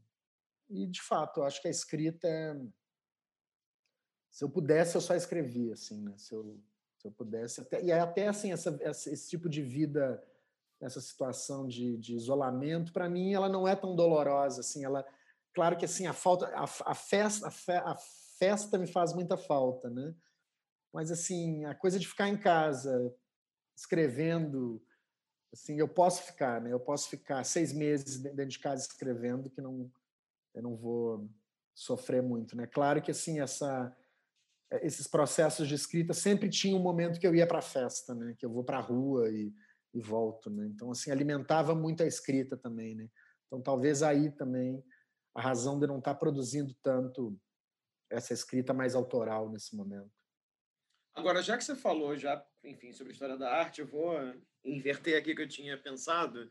e, de fato, eu acho que a escrita é... Se eu pudesse, eu só escrevia, assim, né? Se eu, se eu pudesse... Até, e até, assim, essa, esse tipo de vida, essa situação de, de isolamento, para mim, ela não é tão dolorosa, assim, ela... Claro que, assim, a falta... A, a festa, a, fe, a festa me faz muita falta, né? Mas, assim, a coisa de ficar em casa, escrevendo, assim, eu posso ficar, né? Eu posso ficar seis meses dentro de casa escrevendo que não, eu não vou sofrer muito, né? Claro que assim essa eh, esses processos de escrita sempre tinha um momento que eu ia para a festa, né? Que eu vou para a rua e, e volto, né? Então assim alimentava muito a escrita também, né? Então talvez aí também a razão de não estar tá produzindo tanto essa escrita mais autoral nesse momento. Agora, já que você falou já, enfim, sobre a história da arte, eu vou inverter aqui o que eu tinha pensado.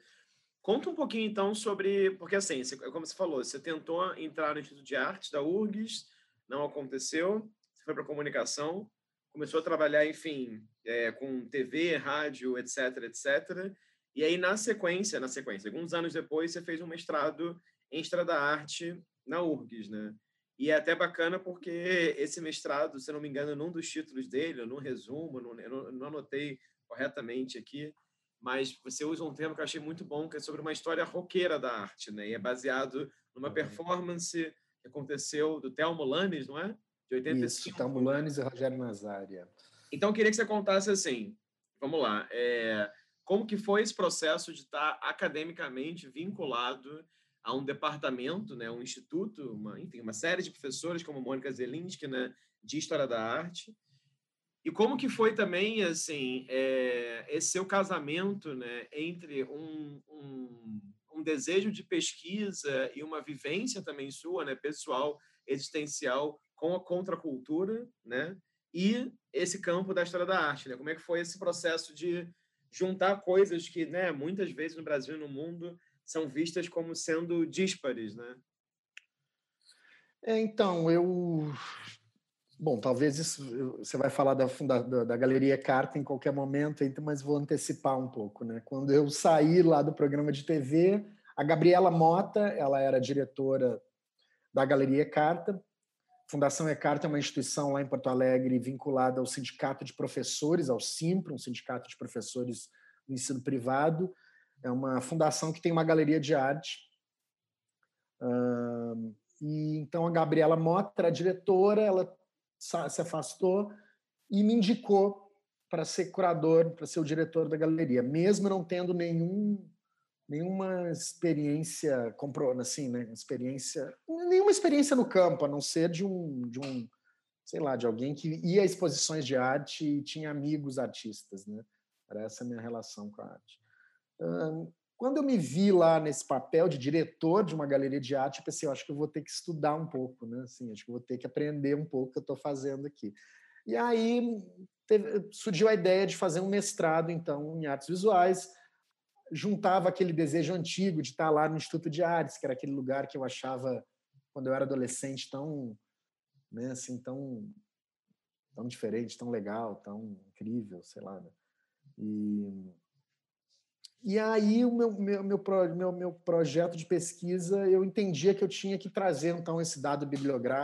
Conta um pouquinho, então, sobre... Porque, assim, você, como você falou, você tentou entrar no Instituto de Artes da URGS, não aconteceu, você foi para comunicação, começou a trabalhar, enfim, é, com TV, rádio, etc, etc. E aí, na sequência, na sequência, alguns anos depois, você fez um mestrado em História da Arte na URGS, né? E é até bacana porque esse mestrado, se não me engano, num dos títulos dele, num resumo, não, eu não anotei corretamente aqui, mas você usa um termo que eu achei muito bom, que é sobre uma história roqueira da arte, né? E é baseado numa uhum. performance que aconteceu do Thelmo Lanes, não é? De 85. Isso, Thelmo Lanes e Rogério Nazária. Então, eu queria que você contasse assim, vamos lá, é, como que foi esse processo de estar academicamente vinculado a um departamento, né, um instituto, uma, enfim, uma série de professores como Mônica Zelinski, né, de História da Arte. E como que foi também, assim, é, esse seu casamento, né, entre um, um, um, desejo de pesquisa e uma vivência também sua, né, pessoal, existencial, com a contracultura, né, e esse campo da história da arte, né? Como é que foi esse processo de juntar coisas que, né, muitas vezes no Brasil e no mundo são vistas como sendo díspares, né? É, então, eu. Bom, talvez isso, você vai falar da, da, da Galeria Carta em qualquer momento, mas vou antecipar um pouco. Né? Quando eu saí lá do programa de TV, a Gabriela Mota, ela era diretora da Galeria Carta. Fundação Ecarta é uma instituição lá em Porto Alegre vinculada ao Sindicato de Professores, ao SIMPRO, um sindicato de professores do ensino privado. É uma fundação que tem uma galeria de arte. E então a Gabriela Mota era diretora, ela se afastou e me indicou para ser curador, para ser o diretor da galeria, mesmo não tendo nenhum nenhuma experiência assim, né, experiência, nenhuma experiência no campo, a não ser de um de um, sei lá, de alguém que ia a exposições de arte e tinha amigos artistas, né? Era essa a minha relação com a arte. Quando eu me vi lá nesse papel de diretor de uma galeria de arte, eu pensei, eu acho que eu vou ter que estudar um pouco, né? Assim, acho que eu vou ter que aprender um pouco o que eu estou fazendo aqui. E aí teve, surgiu a ideia de fazer um mestrado, então, em artes visuais. Juntava aquele desejo antigo de estar lá no Instituto de Artes, que era aquele lugar que eu achava, quando eu era adolescente, tão, né, assim, tão, tão diferente, tão legal, tão incrível, sei lá. Né? E e aí, o meu, meu, meu, meu, meu projeto de pesquisa, eu entendia que eu tinha que trazer, então, esse dado,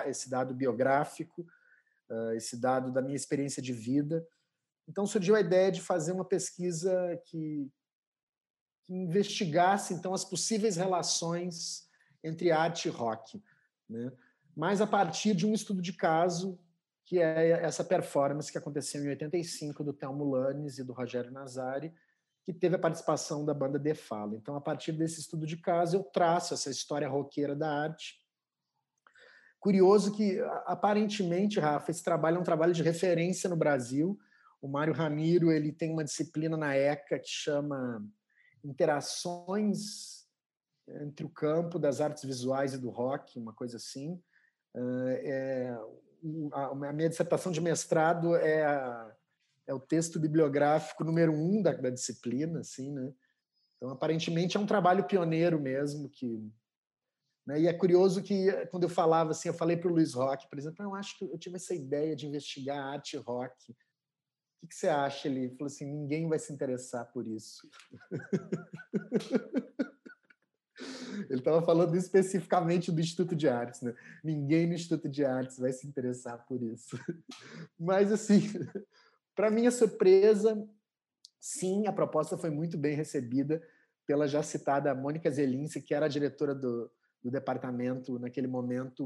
esse dado biográfico, uh, esse dado da minha experiência de vida. Então, surgiu a ideia de fazer uma pesquisa que, que investigasse, então, as possíveis relações entre arte e rock, né? mas a partir de um estudo de caso, que é essa performance que aconteceu em 85 do Thelmo Lanes e do Rogério Nazari, que teve a participação da banda De Fala. Então, a partir desse estudo de caso, eu traço essa história roqueira da arte. Curioso que, aparentemente, Rafa, esse trabalho é um trabalho de referência no Brasil. O Mário Ramiro ele tem uma disciplina na ECA que chama Interações entre o campo das artes visuais e do rock, uma coisa assim. É, a minha dissertação de mestrado é a é o texto bibliográfico número um da, da disciplina, assim, né? Então, aparentemente, é um trabalho pioneiro mesmo, que né? E é curioso que, quando eu falava assim, eu falei para o Luiz Roque, por exemplo, eu acho que eu tive essa ideia de investigar arte rock. O que, que você acha? Ele falou assim: ninguém vai se interessar por isso. <laughs> Ele estava falando especificamente do Instituto de Artes, né? Ninguém no Instituto de Artes vai se interessar por isso. <laughs> Mas, assim, para minha surpresa, sim, a proposta foi muito bem recebida pela já citada Mônica Zelinski, que era a diretora do, do departamento naquele momento,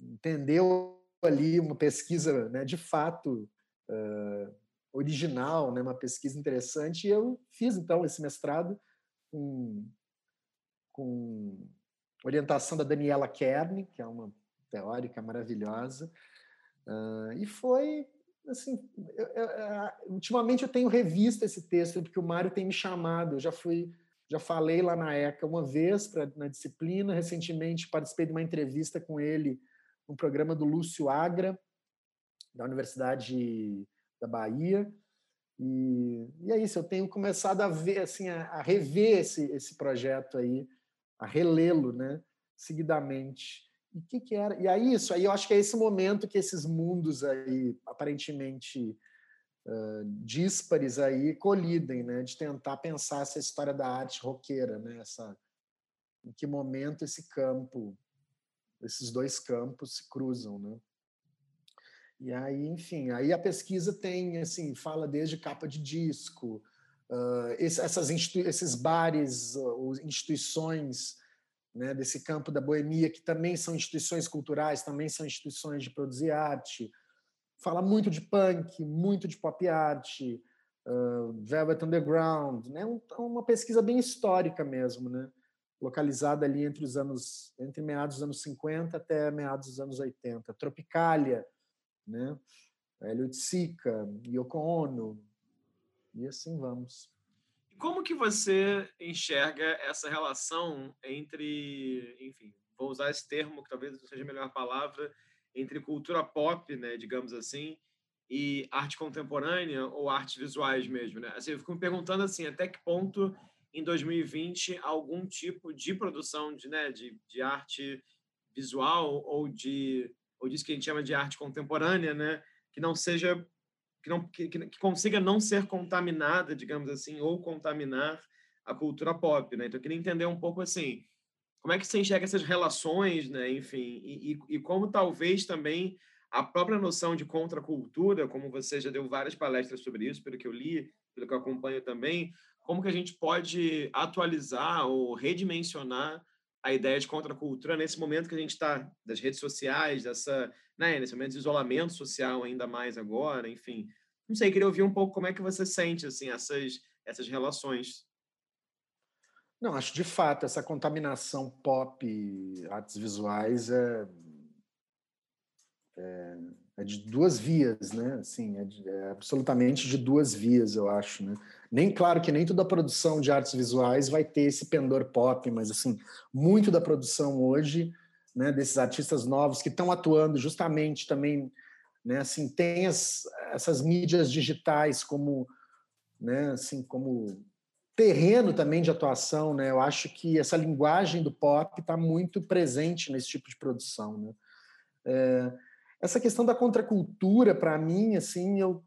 entendeu ali uma pesquisa né, de fato uh, original, né, uma pesquisa interessante, e eu fiz então esse mestrado com, com orientação da Daniela Kern, que é uma teórica maravilhosa, uh, e foi assim, eu, eu, ultimamente eu tenho revisto esse texto porque o Mário tem me chamado. Eu já fui, já falei lá na ECA uma vez pra, na disciplina. Recentemente participei de uma entrevista com ele um programa do Lúcio Agra, da Universidade da Bahia. E, e é isso, eu tenho começado a ver, assim, a, a rever esse, esse projeto aí, a relê-lo, né, seguidamente. E que que era? E aí isso, aí eu acho que é esse momento que esses mundos aí aparentemente uh, díspares aí colidem, né, de tentar pensar essa história da arte roqueira, né, essa em que momento esse campo, esses dois campos se cruzam, né? E aí, enfim, aí a pesquisa tem, assim, fala desde capa de disco, uh, essas esses bares, uh, instituições né, desse campo da boemia, que também são instituições culturais, também são instituições de produzir arte. Fala muito de punk, muito de pop art, uh, Velvet Underground, né? Um, uma pesquisa bem histórica mesmo, né? localizada ali entre os anos entre meados dos anos 50 até meados dos anos 80. Tropicália, né? Elliot Sica, Yoko Ono, e assim vamos. Como que você enxerga essa relação entre, enfim, vou usar esse termo que talvez seja a melhor palavra, entre cultura pop, né, digamos assim, e arte contemporânea ou artes visuais mesmo, né? Assim, eu fico me perguntando assim, até que ponto em 2020 algum tipo de produção de, né, de, de arte visual ou de ou disso que a gente chama de arte contemporânea, né, que não seja que não que, que consiga não ser contaminada, digamos assim, ou contaminar a cultura pop, né? Então eu queria entender um pouco assim, como é que você enxerga essas relações, né? Enfim, e, e, e como talvez também a própria noção de contracultura, como você já deu várias palestras sobre isso, pelo que eu li, pelo que eu acompanho também, como que a gente pode atualizar ou redimensionar a ideia de contracultura nesse momento que a gente está das redes sociais, dessa, né, nesse momento de isolamento social ainda mais agora, enfim. Não sei, queria ouvir um pouco como é que você sente assim essas essas relações. Não, acho de fato essa contaminação pop, artes visuais é, é, é de duas vias, né? Assim, é, de, é absolutamente de duas vias, eu acho, né? Nem claro que nem toda a produção de artes visuais vai ter esse pendor pop, mas assim, muito da produção hoje, né, desses artistas novos que estão atuando justamente também, né, assim, tem as, essas mídias digitais como, né, assim, como terreno também de atuação, né? Eu acho que essa linguagem do pop está muito presente nesse tipo de produção, né? É, essa questão da contracultura, para mim, assim, eu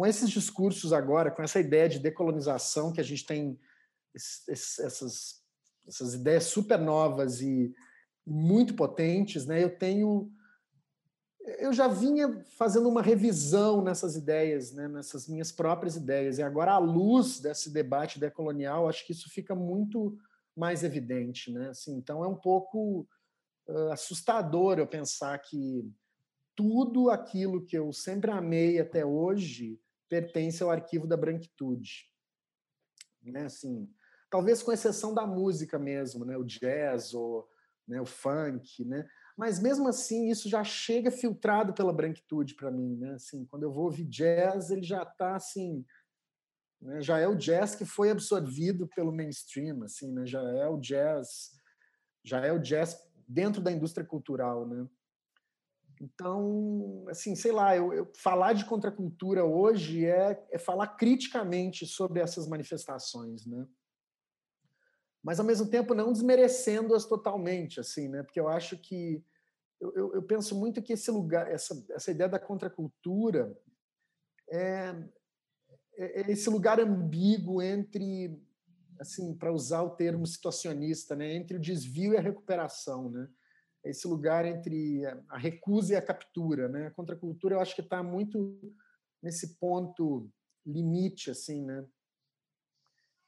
com esses discursos agora, com essa ideia de decolonização que a gente tem essas, essas ideias super novas e muito potentes, né? Eu tenho eu já vinha fazendo uma revisão nessas ideias, né, nessas minhas próprias ideias, e agora à luz desse debate decolonial, acho que isso fica muito mais evidente, né? Assim, então é um pouco uh, assustador eu pensar que tudo aquilo que eu sempre amei até hoje pertence ao arquivo da branquitude. Né? Assim, talvez com exceção da música mesmo, né? o jazz ou né? o funk, né? mas mesmo assim isso já chega filtrado pela branquitude para mim. Né? Assim, quando eu vou ouvir jazz, ele já está assim, né? já é o jazz que foi absorvido pelo mainstream, assim, né? já é o jazz, já é o jazz dentro da indústria cultural, né? Então, assim, sei lá, eu, eu, falar de contracultura hoje é, é falar criticamente sobre essas manifestações, né? Mas ao mesmo tempo não desmerecendo-as totalmente, assim, né? Porque eu acho que eu, eu, eu, penso muito que esse lugar, essa, essa ideia da contracultura é, é, é esse lugar ambíguo entre, assim, para usar o termo situacionista, né? Entre o desvio e a recuperação, né? Esse lugar entre a recusa e a captura, né? A contracultura eu acho que está muito nesse ponto limite, assim, né?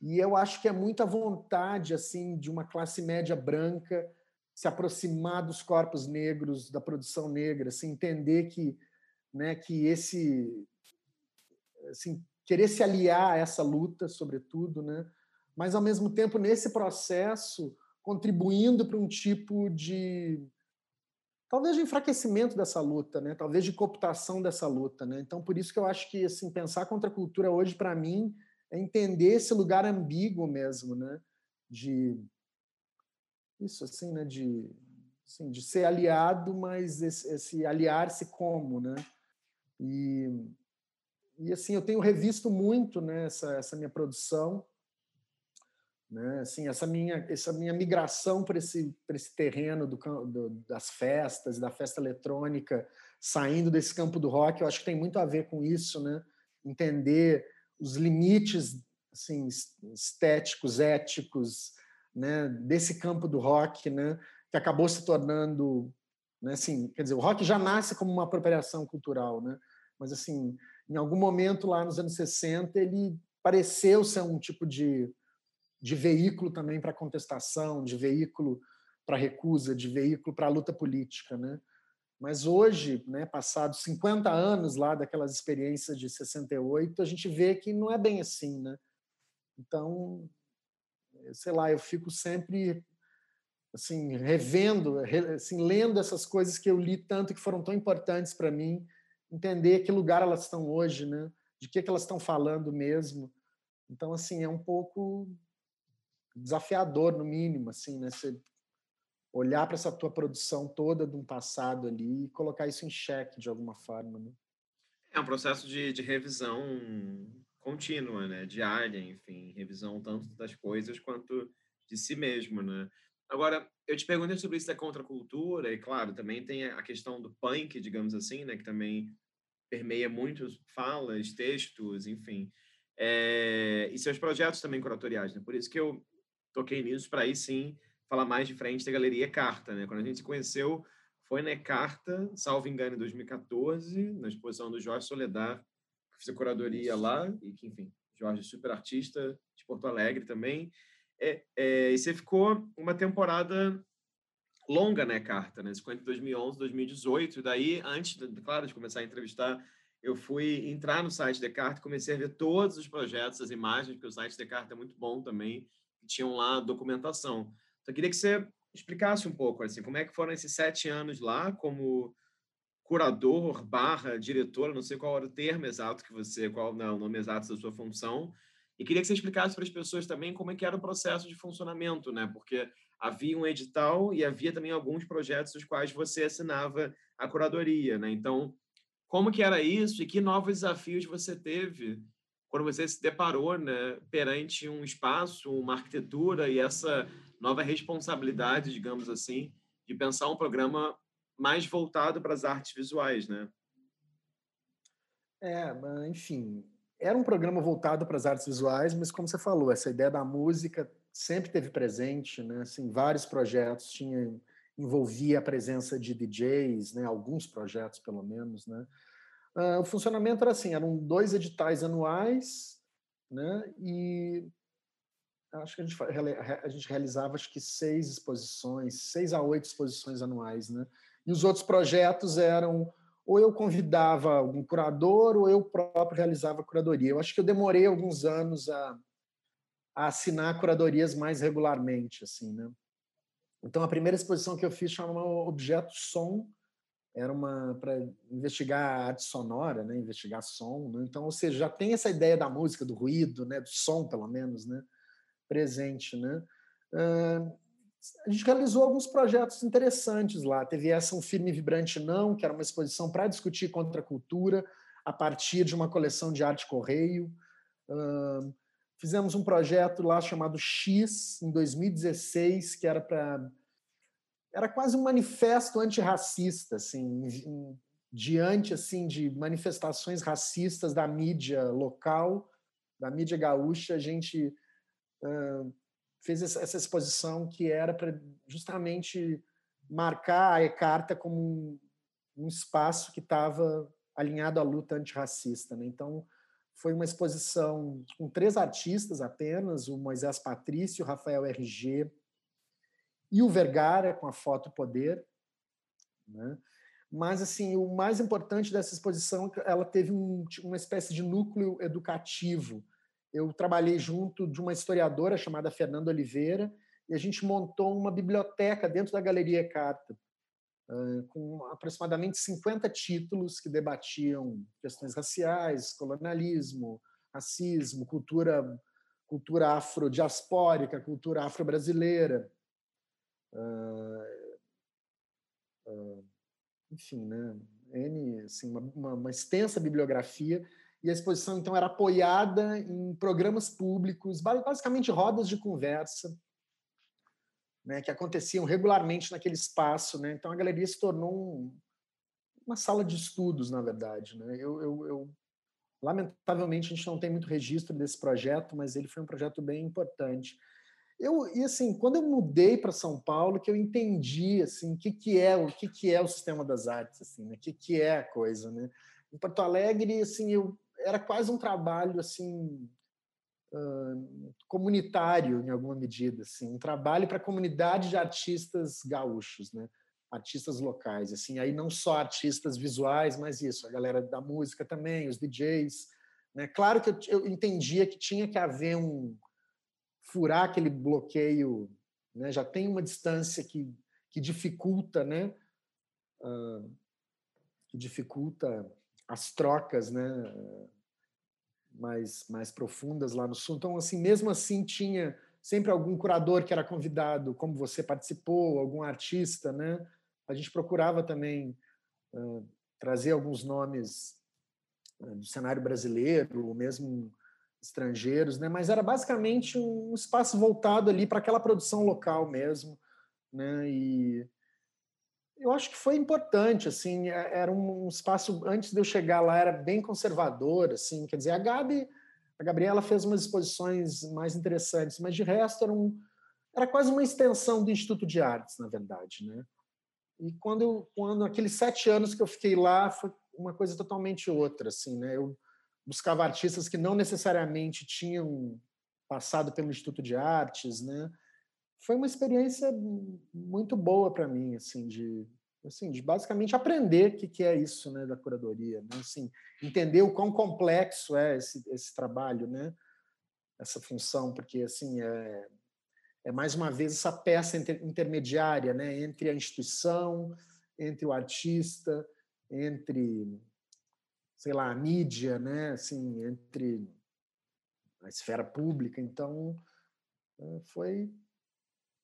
E eu acho que é muita vontade, assim, de uma classe média branca se aproximar dos corpos negros, da produção negra, assim, entender que, né, que esse, assim, querer se aliar a essa luta, sobretudo, né? Mas ao mesmo tempo nesse processo contribuindo para um tipo de talvez de enfraquecimento dessa luta, né? Talvez de cooptação dessa luta, né? Então por isso que eu acho que assim pensar contra a cultura hoje para mim é entender esse lugar ambíguo mesmo, né? De isso assim, né? De assim, de ser aliado, mas esse, esse aliar-se como, né? E, e assim, eu tenho revisto muito né, essa, essa minha produção, né? Assim, essa minha essa minha migração para esse para esse terreno do, do, das festas, da festa eletrônica, saindo desse campo do rock, eu acho que tem muito a ver com isso, né? Entender os limites assim estéticos, éticos, né, desse campo do rock, né, que acabou se tornando, né, assim, quer dizer, o rock já nasce como uma apropriação cultural, né? Mas assim, em algum momento lá nos anos 60, ele pareceu ser um tipo de de veículo também para contestação, de veículo para recusa, de veículo para luta política, né? Mas hoje, né, passados 50 anos lá daquelas experiências de 68, a gente vê que não é bem assim, né? Então, sei lá, eu fico sempre assim revendo, assim lendo essas coisas que eu li tanto que foram tão importantes para mim, entender que lugar elas estão hoje, né? De que que elas estão falando mesmo. Então, assim, é um pouco desafiador no mínimo, assim, né? Você olhar para essa tua produção toda de um passado ali e colocar isso em xeque de alguma forma. Né? É um processo de, de revisão contínua, né? diária, enfim, revisão tanto das coisas quanto de si mesmo. Né? Agora, eu te perguntei sobre isso da contracultura, e claro, também tem a questão do punk, digamos assim, né? que também permeia muitos falas, textos, enfim. É, e seus projetos também curatoriais. Né? Por isso que eu toquei nisso, para aí sim falar mais de frente da Galeria Carta, né? Quando a gente se conheceu, foi na Carta, salvo engano, em 2014, na exposição do Jorge Soledar, que fiz a curadoria lá, e que, enfim, Jorge é super artista de Porto Alegre também. É, é, e você ficou uma temporada longa, né, Carta, né? Ficou entre 2011 e 2018, e daí, antes, claro, de começar a entrevistar, eu fui entrar no site da Carta, comecei a ver todos os projetos, as imagens, porque o site da Carta é muito bom também, que tinham lá documentação. Então, eu queria que você explicasse um pouco, assim, como é que foram esses sete anos lá como curador barra diretor, não sei qual era o termo exato que você, qual não, o nome exato da sua função, e queria que você explicasse para as pessoas também como é que era o processo de funcionamento, né? Porque havia um edital e havia também alguns projetos dos quais você assinava a curadoria, né? Então, como que era isso e que novos desafios você teve quando você se deparou, né, perante um espaço, uma arquitetura e essa nova responsabilidade, digamos assim, de pensar um programa mais voltado para as artes visuais, né? É, enfim, era um programa voltado para as artes visuais, mas como você falou, essa ideia da música sempre teve presente, né? Assim, vários projetos tinha envolvia a presença de DJs, né? Alguns projetos, pelo menos, né? Uh, o funcionamento era assim, eram dois editais anuais, né? E acho que a gente, a gente realizava acho que seis exposições, seis a oito exposições anuais, né? E os outros projetos eram ou eu convidava algum curador ou eu próprio realizava curadoria. Eu acho que eu demorei alguns anos a, a assinar curadorias mais regularmente, assim, né? Então a primeira exposição que eu fiz chamava Objeto Som, era uma para investigar a arte sonora, né? Investigar som, né? Então, ou seja, já tem essa ideia da música, do ruído, né? Do som, pelo menos, né? presente, né? a gente realizou alguns projetos interessantes lá. Teve essa Um Firme Vibrante Não, que era uma exposição para discutir contra a cultura a partir de uma coleção de arte correio. fizemos um projeto lá chamado X, em 2016, que era para... Era quase um manifesto antirracista, assim, diante assim de manifestações racistas da mídia local, da mídia gaúcha, a gente fez essa exposição que era para justamente marcar a Ecarta como um, um espaço que estava alinhado à luta antirracista. Né? Então, foi uma exposição com três artistas apenas, o Moisés Patrício, o Rafael RG e o Vergara, com a foto Poder. Né? Mas, assim, o mais importante dessa exposição é ela teve um, uma espécie de núcleo educativo, eu trabalhei junto de uma historiadora chamada Fernanda Oliveira e a gente montou uma biblioteca dentro da Galeria Carta, com aproximadamente 50 títulos que debatiam questões raciais, colonialismo, racismo, cultura cultura afrodiaspórica, cultura afro-brasileira. Uh, enfim, né, N, assim, uma, uma, uma, extensa bibliografia, e a exposição, então, era apoiada em programas públicos, basicamente rodas de conversa, né, que aconteciam regularmente naquele espaço. Né? Então, a galeria se tornou um, uma sala de estudos, na verdade. Né? Eu, eu, eu, lamentavelmente, a gente não tem muito registro desse projeto, mas ele foi um projeto bem importante. Eu, e assim, quando eu mudei para São Paulo, que eu entendi assim, o que, que é o que, que é o sistema das artes, assim, né? o que, que é a coisa, né? Em Porto Alegre, assim, eu era quase um trabalho assim uh, comunitário em alguma medida, assim, um trabalho para a comunidade de artistas gaúchos, né? Artistas locais, assim, aí não só artistas visuais, mas isso, a galera da música também, os DJs, né? Claro que eu, eu entendia que tinha que haver um furar aquele bloqueio, né? Já tem uma distância que que dificulta, né? Uh, que dificulta as trocas, né? mais, mais profundas lá no sul. Então, assim, mesmo assim, tinha sempre algum curador que era convidado, como você participou, algum artista, né? A gente procurava também uh, trazer alguns nomes uh, do cenário brasileiro, ou mesmo estrangeiros, né? Mas era basicamente um espaço voltado ali para aquela produção local mesmo, né? E eu acho que foi importante, assim, é, era um espaço antes de eu chegar lá era bem conservador, assim, quer dizer, a Gabi, a Gabriela fez umas exposições mais interessantes, mas de resto era um era quase uma extensão do Instituto de Artes, na verdade, né? E quando eu, quando aqueles sete anos que eu fiquei lá foi uma coisa totalmente outra, assim, né? Eu buscava artistas que não necessariamente tinham passado pelo Instituto de Artes, né? foi uma experiência muito boa para mim, assim, de, assim, de basicamente aprender o que, que é isso, né, da curadoria, né? assim, entender o quão complexo é esse, esse trabalho, né, essa função, porque, assim, é, é mais uma vez essa peça inter, intermediária, né, entre a instituição, entre o artista, entre, sei lá, a mídia, né, assim, entre a esfera pública, então eh, foi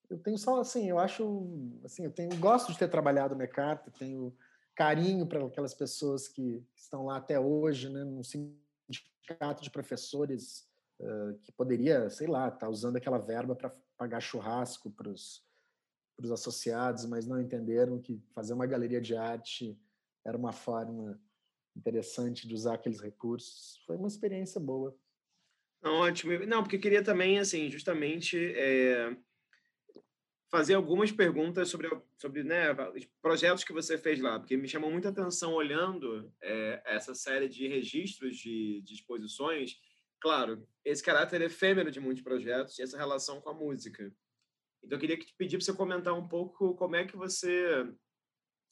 eu tenho só assim, eu acho, assim, eu tenho gosto de ter trabalhado no ECART, tenho carinho para aquelas pessoas que estão lá até hoje, né, num sindicato de professores uh, que poderia, sei lá, estar tá usando aquela verba para pagar churrasco para os associados, mas não entenderam que fazer uma galeria de arte era uma forma interessante de usar aqueles recursos. Foi uma experiência boa. Ótimo. Não, porque queria também, assim, justamente é, fazer algumas perguntas sobre, sobre né, projetos que você fez lá, porque me chamou muita atenção olhando é, essa série de registros de, de exposições. Claro, esse caráter efêmero de muitos projetos e essa relação com a música. Então, eu queria te pedir para você comentar um pouco como é que você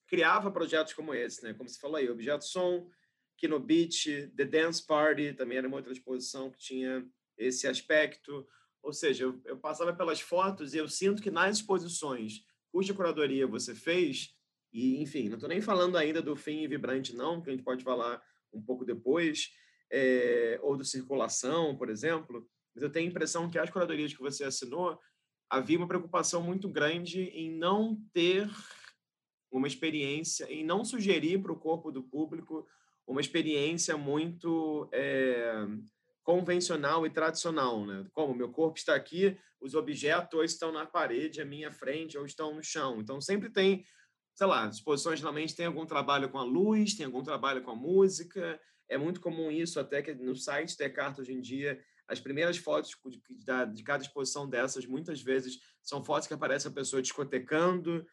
criava projetos como esse, né? Como você falou aí, Objeto Som, Kino Beach, The Dance Party, também era uma outra exposição que tinha esse aspecto. Ou seja, eu, eu passava pelas fotos e eu sinto que nas exposições cuja curadoria você fez, e enfim, não estou nem falando ainda do fim e vibrante, não, que a gente pode falar um pouco depois, é, ou do circulação, por exemplo, mas eu tenho a impressão que as curadorias que você assinou havia uma preocupação muito grande em não ter uma experiência, em não sugerir para o corpo do público uma experiência muito é, convencional e tradicional, né? Como meu corpo está aqui, os objetos estão na parede à minha frente ou estão no chão. Então sempre tem, sei lá, exposições geralmente tem algum trabalho com a luz, tem algum trabalho com a música. É muito comum isso até que no site Descartes hoje em dia as primeiras fotos de, de, cada exposição dessas muitas vezes são fotos que aparece a pessoa discotecando.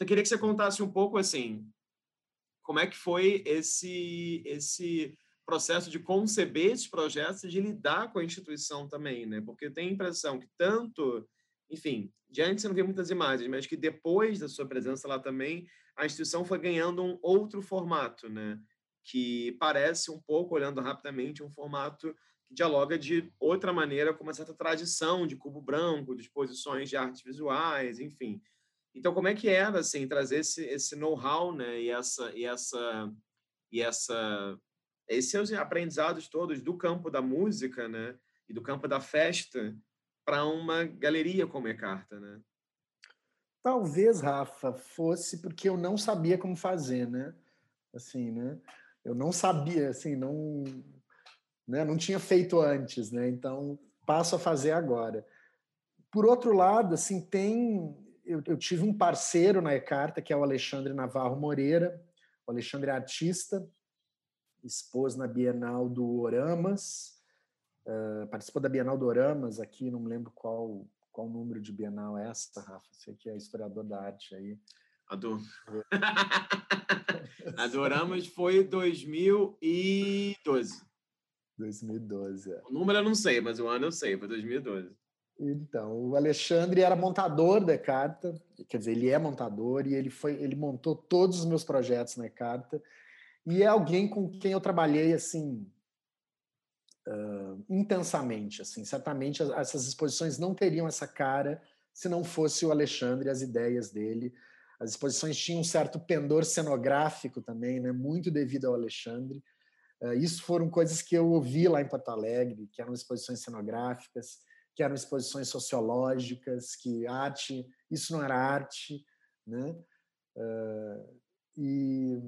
Então eu queria que você contasse um pouco assim, como é que foi esse esse processo de conceber esses projetos e de lidar com a instituição também, né? Porque tenho a impressão que tanto, enfim, de antes você não vê muitas imagens, mas que depois da sua presença lá também, a instituição foi ganhando um outro formato, né? Que parece um pouco, olhando rapidamente, um formato que dialoga de outra maneira com uma certa tradição de cubo branco, de exposições de artes visuais, enfim. Então, como é que era, assim, trazer esse, esse know-how, né? E essa, e essa, e essa esses aprendizados todos do campo da música, né, e do campo da festa para uma galeria como é Carta, né? Talvez, Rafa, fosse porque eu não sabia como fazer, né? Assim, né? Eu não sabia, assim, não, né? não tinha feito antes, né? Então, passo a fazer agora. Por outro lado, assim, tem eu, eu tive um parceiro na Ecarta, que é o Alexandre Navarro Moreira. O Alexandre é artista, expôs na Bienal do Oramas, uh, participou da Bienal do Oramas aqui, não me lembro qual qual número de Bienal é essa, Rafa? Você que é historiador da arte aí. A do... <laughs> Adoramos foi 2012. 2012, é. O número eu não sei, mas o ano eu sei, foi 2012. Então, o Alexandre era montador da Carta, quer dizer, ele é montador e ele foi, ele montou todos os meus projetos na Carta e é alguém com quem eu trabalhei assim uh, intensamente, assim, certamente essas exposições não teriam essa cara se não fosse o Alexandre as ideias dele. As exposições tinham um certo pendor cenográfico também, né, muito devido ao Alexandre. Uh, isso foram coisas que eu ouvi lá em Porto Alegre, que eram exposições cenográficas que eram exposições sociológicas, que arte, isso não era arte, né? Uh, e,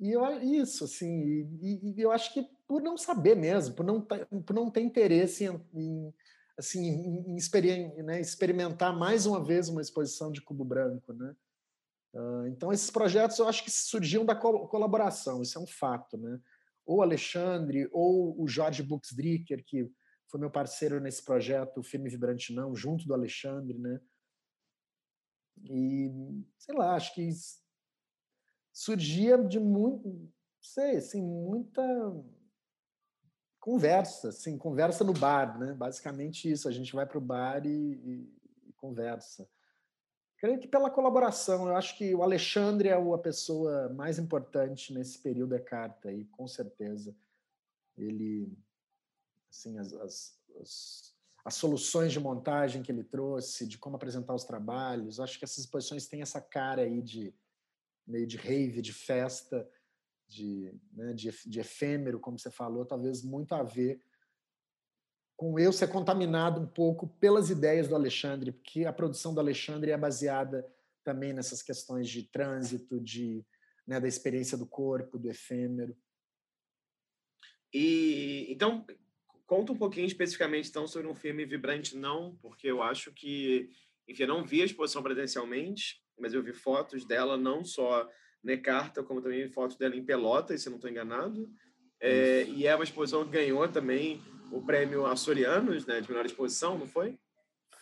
e eu, isso, assim, e, e, eu acho que por não saber mesmo, por não, por não ter interesse em, em assim, em, em né, experimentar mais uma vez uma exposição de cubo branco, né? Uh, então esses projetos eu acho que surgiam da co colaboração, isso é um fato, né? Ou Alexandre ou o Jorge Buxdricker que foi meu parceiro nesse projeto Firme Vibrante Não, junto do Alexandre, né? E, sei lá, acho que surgia de muito, sei, assim, muita conversa, assim, conversa no bar, né? Basicamente isso, a gente vai para o bar e, e, e, conversa. Creio que pela colaboração, eu acho que o Alexandre é a pessoa mais importante nesse período da carta, e com certeza ele assim, as, as, as, as, soluções de montagem que ele trouxe, de como apresentar os trabalhos. Acho que essas exposições têm essa cara aí de meio de rave, de festa, de, né, de, de efêmero, como você falou, talvez muito a ver com eu ser contaminado um pouco pelas ideias do Alexandre, porque a produção do Alexandre é baseada também nessas questões de trânsito, de né, da experiência do corpo, do efêmero. E então Conta um pouquinho especificamente, então, sobre um filme Vibrante Não, porque eu acho que, enfim, eu não vi a exposição presencialmente, mas eu vi fotos dela não só na carta, como também fotos dela em Pelotas, se não estou enganado. É, e é uma exposição que ganhou também o prêmio Açorianos, né, de melhor exposição, não foi?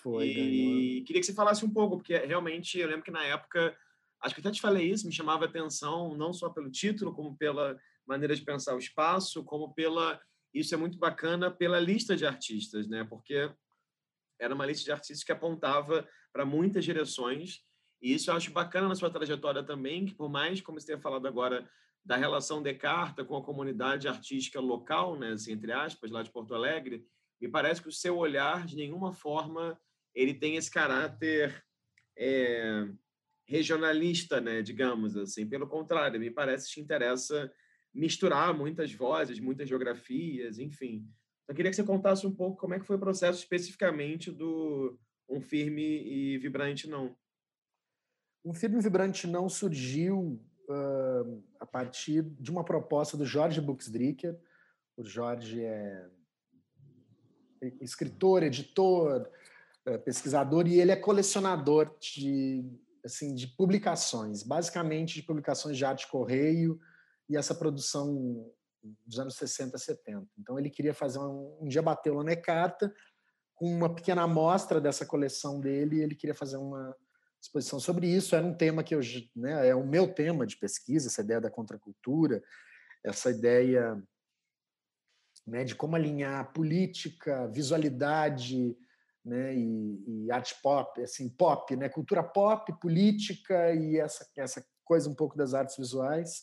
Foi, e ganhou. queria que você falasse um pouco, porque realmente eu lembro que na época, acho que até te falei isso, me chamava a atenção não só pelo título, como pela maneira de pensar o espaço, como pela isso é muito bacana pela lista de artistas, né? Porque era uma lista de artistas que apontava para muitas direções. E isso eu acho bacana na sua trajetória também, que por mais, como você tenha falado agora, da relação de Carta com a comunidade artística local, né, assim, entre aspas, lá de Porto Alegre, me parece que o seu olhar, de nenhuma forma, ele tem esse caráter é, regionalista, né, digamos assim. Pelo contrário, me parece que te interessa misturar muitas vozes, muitas geografias, enfim. Eu queria que você contasse um pouco como é que foi o processo especificamente do Um Firme e Vibrante Não. Um Firme e Vibrante Não surgiu uh, a partir de uma proposta do Jorge Buxdricker. O Jorge é escritor, editor, pesquisador e ele é colecionador de assim de publicações, basicamente de publicações de arte correio, e essa produção dos anos 60, 70. Então ele queria fazer um, um dia bateu na carta com uma pequena amostra dessa coleção dele, e ele queria fazer uma exposição sobre isso. Era um tema que eu, né, é o meu tema de pesquisa, essa ideia da contracultura, essa ideia né, de como alinhar política, visualidade, né, e, e, arte pop, assim, pop, né, cultura pop, política e essa essa coisa um pouco das artes visuais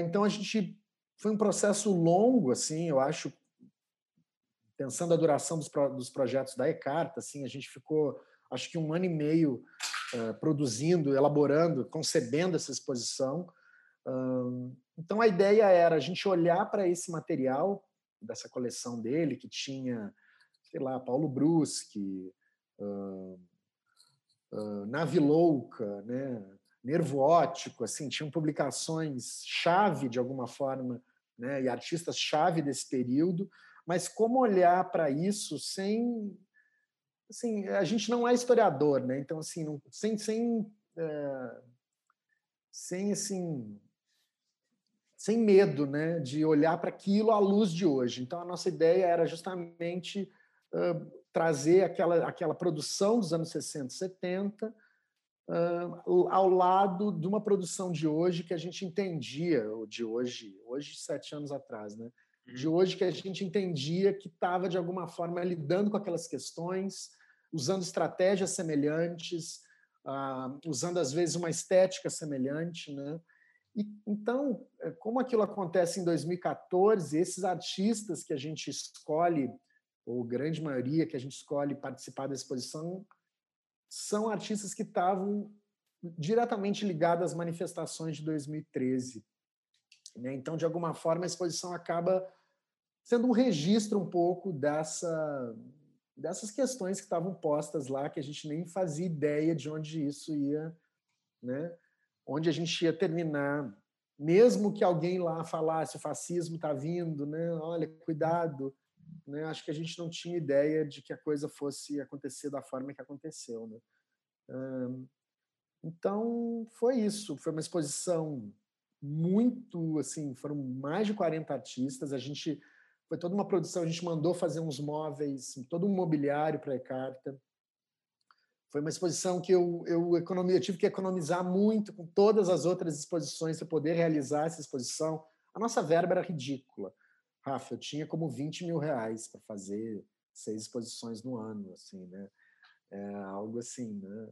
então a gente foi um processo longo, assim, eu acho, pensando a duração dos, dos projetos da Ecarta, assim, a gente ficou, acho que um ano e meio uh, produzindo, elaborando, concebendo essa exposição. Uh, então a ideia era a gente olhar para esse material dessa coleção dele que tinha, sei lá, Paulo Bruschi, uh, uh, Nave Louca, né? Nervo Ótico, assim, tinham publicações chave de alguma forma, né? E artistas chave desse período, mas como olhar para isso sem assim, a gente não é historiador, né? Então assim, não, sem sem é, sem assim sem medo, né, de olhar para aquilo à luz de hoje. Então a nossa ideia era justamente uh, trazer aquela aquela produção dos anos 60, 70 uh, ao lado de uma produção de hoje que a gente entendia, ou de hoje, hoje sete anos atrás, né? De uhum. hoje que a gente entendia que estava de alguma forma lidando com aquelas questões, usando estratégias semelhantes, uh, usando às vezes uma estética semelhante, né? E, então, eh, como aquilo acontece em 2014, esses artistas que a gente escolhe, ou grande maioria que a gente escolhe participar da exposição, são artistas que estavam diretamente ligados às manifestações de 2013. Né? Então, de alguma forma, a exposição acaba sendo um registro um pouco dessa, dessas questões que estavam postas lá, que a gente nem fazia ideia de onde isso ia, né? onde a gente ia terminar. Mesmo que alguém lá falasse o fascismo está vindo, né? olha, cuidado, né? Acho que a gente não tinha ideia de que a coisa fosse acontecer da forma que aconteceu. Né? Então, foi isso. Foi uma exposição muito, assim, foram mais de 40 artistas. A gente, foi toda uma produção, a gente mandou fazer uns móveis, todo um mobiliário para a Ecarta. Foi uma exposição que eu, eu, economi, eu tive que economizar muito com todas as outras exposições para poder realizar essa exposição. A nossa verba era ridícula. Rafa, eu tinha como 20 mil reais para fazer seis exposições no ano, assim, né? É algo assim, né?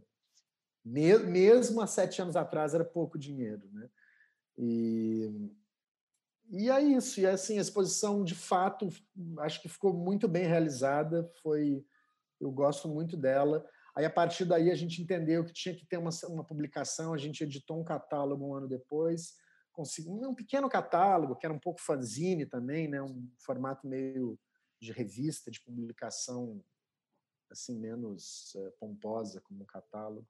Mesmo há sete anos atrás era pouco dinheiro, né? E, e é isso. E assim, a exposição, de fato, acho que ficou muito bem realizada. Foi, eu gosto muito dela. Aí, a partir daí, a gente entendeu que tinha que ter uma, uma publicação. A gente editou um catálogo um ano depois um pequeno catálogo, que era um pouco fanzine também, né? um formato meio de revista, de publicação assim menos é, pomposa como um catálogo.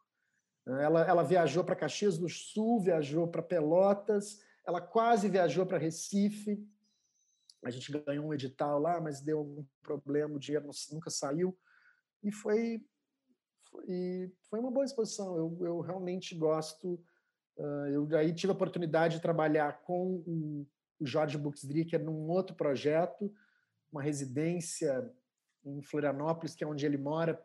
Ela, ela viajou para Caxias do Sul, viajou para Pelotas, ela quase viajou para Recife. A gente ganhou um edital lá, mas deu algum problema, o dinheiro nunca saiu. E foi, foi, foi uma boa exposição. Eu, eu realmente gosto eu aí tive a oportunidade de trabalhar com o Jorge Buxdricker num outro projeto, uma residência em Florianópolis, que é onde ele mora.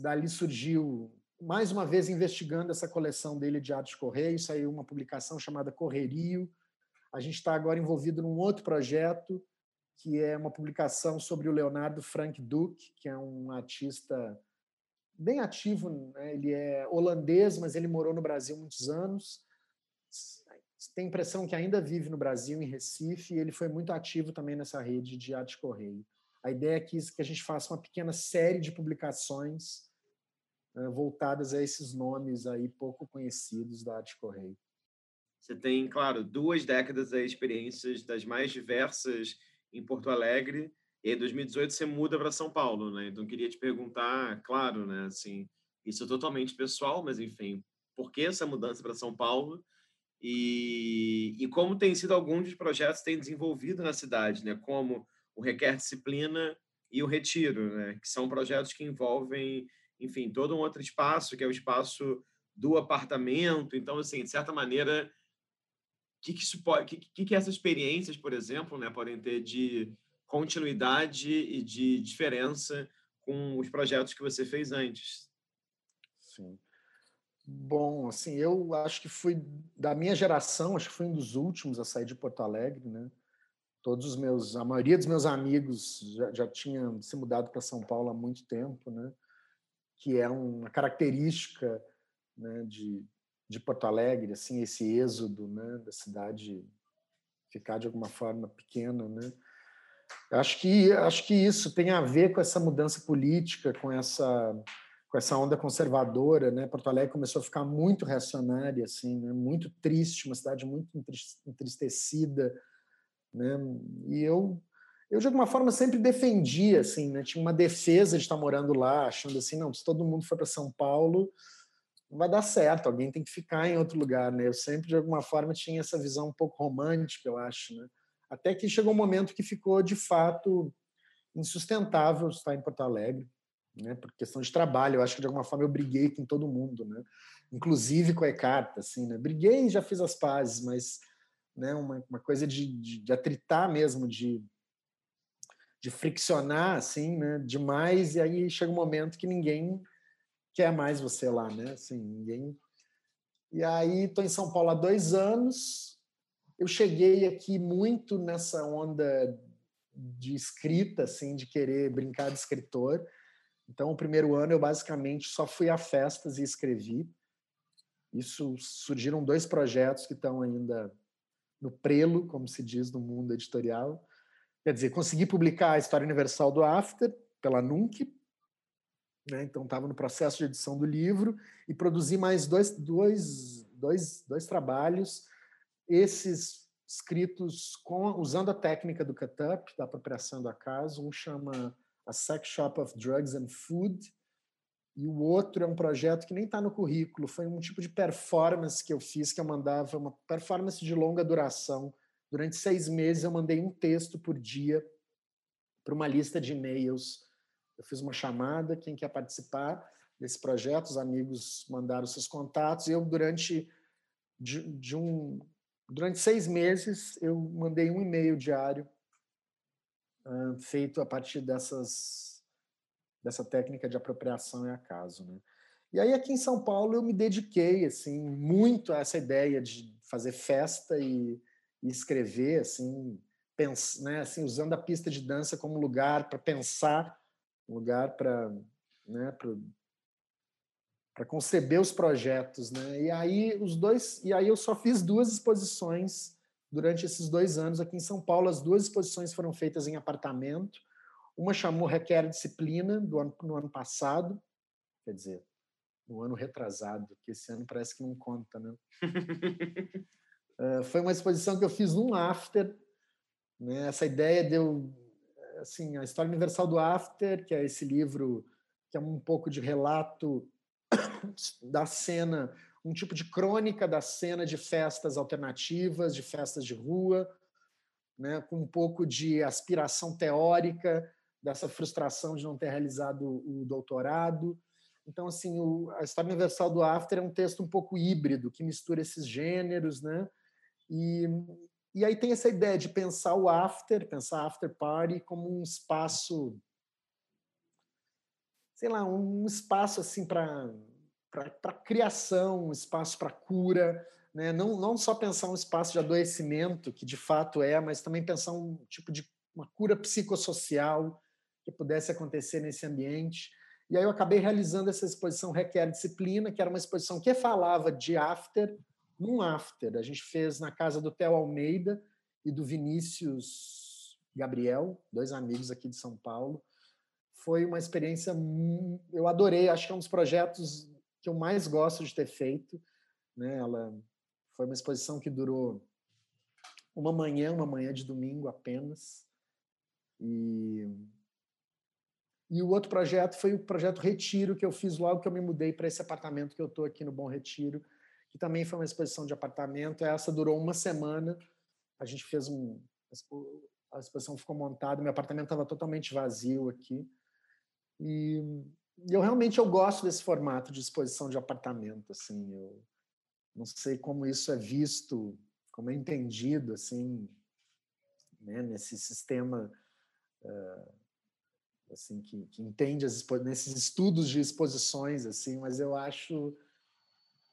Dali surgiu, mais uma vez, investigando essa coleção dele de arte correio, saiu uma publicação chamada Correrio. A gente está agora envolvido num outro projeto, que é uma publicação sobre o Leonardo Frank Duke, que é um artista bem ativo. Né? Ele é holandês, mas ele morou no Brasil muitos anos. Tem impressão que ainda vive no Brasil, em Recife, e ele foi muito ativo também nessa rede de arte correio. A ideia é que, que a gente faça uma pequena série de publicações né, voltadas a esses nomes aí pouco conhecidos da arte correio. Você tem, claro, duas décadas de experiências das mais diversas em Porto Alegre e em 2018 você muda para São Paulo, né? Então queria te perguntar, claro, né? Assim, isso é totalmente pessoal, mas enfim, por que essa mudança para São Paulo? E, e como tem sido alguns dos projetos que têm desenvolvido na cidade, né? Como o Requer Disciplina e o Retiro, né? Que são projetos que envolvem, enfim, todo um outro espaço, que é o espaço do apartamento. Então, assim, de certa maneira, que que que, que, que essas experiências, por exemplo, né, podem ter de continuidade e de diferença com os projetos que você fez antes. Sim. Bom, assim, eu acho que fui da minha geração, acho que fui um dos últimos a sair de Porto Alegre, né? Todos os meus, a maioria dos meus amigos já, já tinha se mudado para São Paulo há muito tempo, né? Que é uma característica, né, de, de Porto Alegre, assim, esse êxodo, né, da cidade ficar de alguma forma pequena, né? Acho que acho que isso tem a ver com essa mudança política, com essa com essa onda conservadora, né? Porto Alegre começou a ficar muito reacionária, assim, né? muito triste, uma cidade muito entristecida, né? E eu eu de alguma forma sempre defendia, assim, né? Tinha uma defesa de estar morando lá, achando assim, não, se todo mundo for para São Paulo, não vai dar certo, alguém tem que ficar em outro lugar, né? Eu sempre de alguma forma tinha essa visão um pouco romântica, eu acho, né? Até que chegou um momento que ficou de fato insustentável estar em Porto Alegre, né? Por questão de trabalho, eu acho que de alguma forma eu briguei com todo mundo, né? Inclusive com a Ecarta, assim, né? Briguei e já fiz as pazes, mas né, uma, uma coisa de, de, de atritar mesmo, de de friccionar assim, né, demais e aí chega um momento que ninguém quer mais você lá, né? Assim, ninguém. E aí estou em São Paulo há dois anos. Eu cheguei aqui muito nessa onda de escrita, assim, de querer brincar de escritor. Então, o primeiro ano eu basicamente só fui a festas e escrevi. Isso surgiram dois projetos que estão ainda no prelo, como se diz no mundo editorial. Quer dizer, consegui publicar a História Universal do After pela Nunc, né? então estava no processo de edição do livro, e produzi mais dois, dois, dois, dois trabalhos, esses escritos com, usando a técnica do cut-up, da apropriação do acaso. Um chama A Sex Shop of Drugs and Food, e o outro é um projeto que nem está no currículo, foi um tipo de performance que eu fiz, que eu mandava, uma performance de longa duração, Durante seis meses, eu mandei um texto por dia para uma lista de e-mails. Eu fiz uma chamada, quem quer participar desse projeto, os amigos mandaram seus contatos, e eu, durante, de, de um, durante seis meses, eu mandei um e-mail diário uh, feito a partir dessas, dessa técnica de apropriação e acaso. Né? E aí, aqui em São Paulo, eu me dediquei assim muito a essa ideia de fazer festa e e escrever, assim, pens, né, assim, usando a pista de dança como lugar para pensar, lugar para né, para conceber os projetos, né? E aí os dois, e aí eu só fiz duas exposições durante esses dois anos aqui em São Paulo. As duas exposições foram feitas em apartamento. Uma chamou Requer Disciplina do ano, no ano passado, quer dizer, no ano retrasado, que esse ano parece que não conta, né? <laughs> foi uma exposição que eu fiz num after, né? Essa ideia de eu, assim, a história universal do after, que é esse livro que é um pouco de relato <coughs> da cena, um tipo de crônica da cena de festas alternativas, de festas de rua, né? Com um pouco de aspiração teórica dessa frustração de não ter realizado o doutorado. Então, assim, o, a história universal do After é um texto um pouco híbrido, que mistura esses gêneros, né? E, e aí tem essa ideia de pensar o after, pensar after party como um espaço, sei lá, um espaço assim para para criação, um espaço para cura, né? não, não só pensar um espaço de adoecimento, que de fato é, mas também pensar um tipo de uma cura psicossocial que pudesse acontecer nesse ambiente. E aí eu acabei realizando essa exposição Requer Disciplina, que era uma exposição que falava de after, num after. A gente fez na casa do Theo Almeida e do Vinícius Gabriel, dois amigos aqui de São Paulo. Foi uma experiência, eu adorei, acho que é um dos projetos que eu mais gosto de ter feito. Né? Ela foi uma exposição que durou uma manhã, uma manhã de domingo apenas. E, e o outro projeto foi o projeto Retiro, que eu fiz logo que eu me mudei para esse apartamento que eu estou aqui no Bom Retiro, que também foi uma exposição de apartamento. Essa durou uma semana. A gente fez um. A exposição ficou montada, meu apartamento estava totalmente vazio aqui. E eu realmente eu gosto desse formato de exposição de apartamento. Assim, eu não sei como isso é visto, como é entendido assim, né, nesse sistema. Uh, assim que, que entende as nesses estudos de exposições assim mas eu acho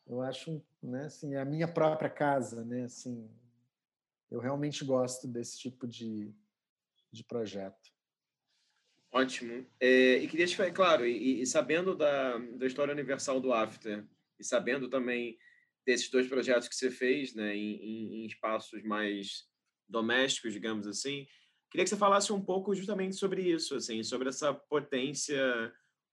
eu acho, né, assim, é a minha própria casa, né, assim, eu realmente gosto desse tipo de, de projeto. Ótimo. É, e queria te falar, claro, e, e, sabendo da, da história universal do After, e sabendo também desses dois projetos que você fez, né, em, em, espaços mais domésticos, digamos assim, queria que você falasse um pouco justamente sobre isso, assim, sobre essa potência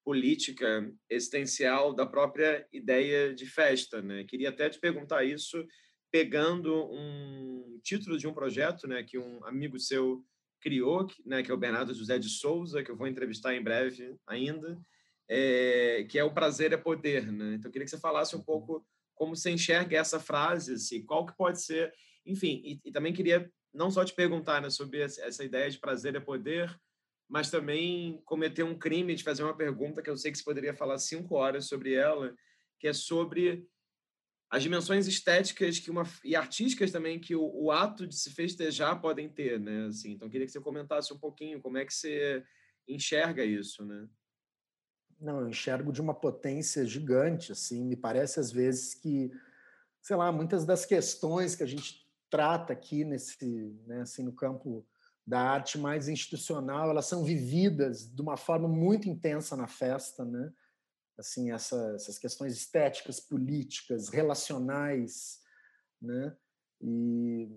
política existencial da própria ideia de festa, né? Queria até te perguntar isso pegando um título de um projeto, né, que um amigo seu criou, né, que é o Bernardo José de Souza, que eu vou entrevistar em breve ainda, é, que é o prazer é poder, né? Então eu queria que você falasse um uhum. pouco como você enxerga essa frase, assim, qual que pode ser, enfim, e, e também queria não só te perguntar né, sobre essa ideia de prazer é poder, mas também cometer um crime de fazer uma pergunta que eu sei que você poderia falar cinco horas sobre ela, que é sobre as dimensões estéticas que uma e artísticas também que o, o, ato de se festejar podem ter, né? Assim, então queria que você comentasse um pouquinho como é que você enxerga isso, né? Não, eu enxergo de uma potência gigante, assim. Me parece às vezes que, sei lá, muitas das questões que a gente trata aqui nesse, né, assim, no campo da arte mais institucional, elas são vividas de uma forma muito intensa na festa, né? Assim essa, essas questões estéticas, políticas, relacionais, né? E,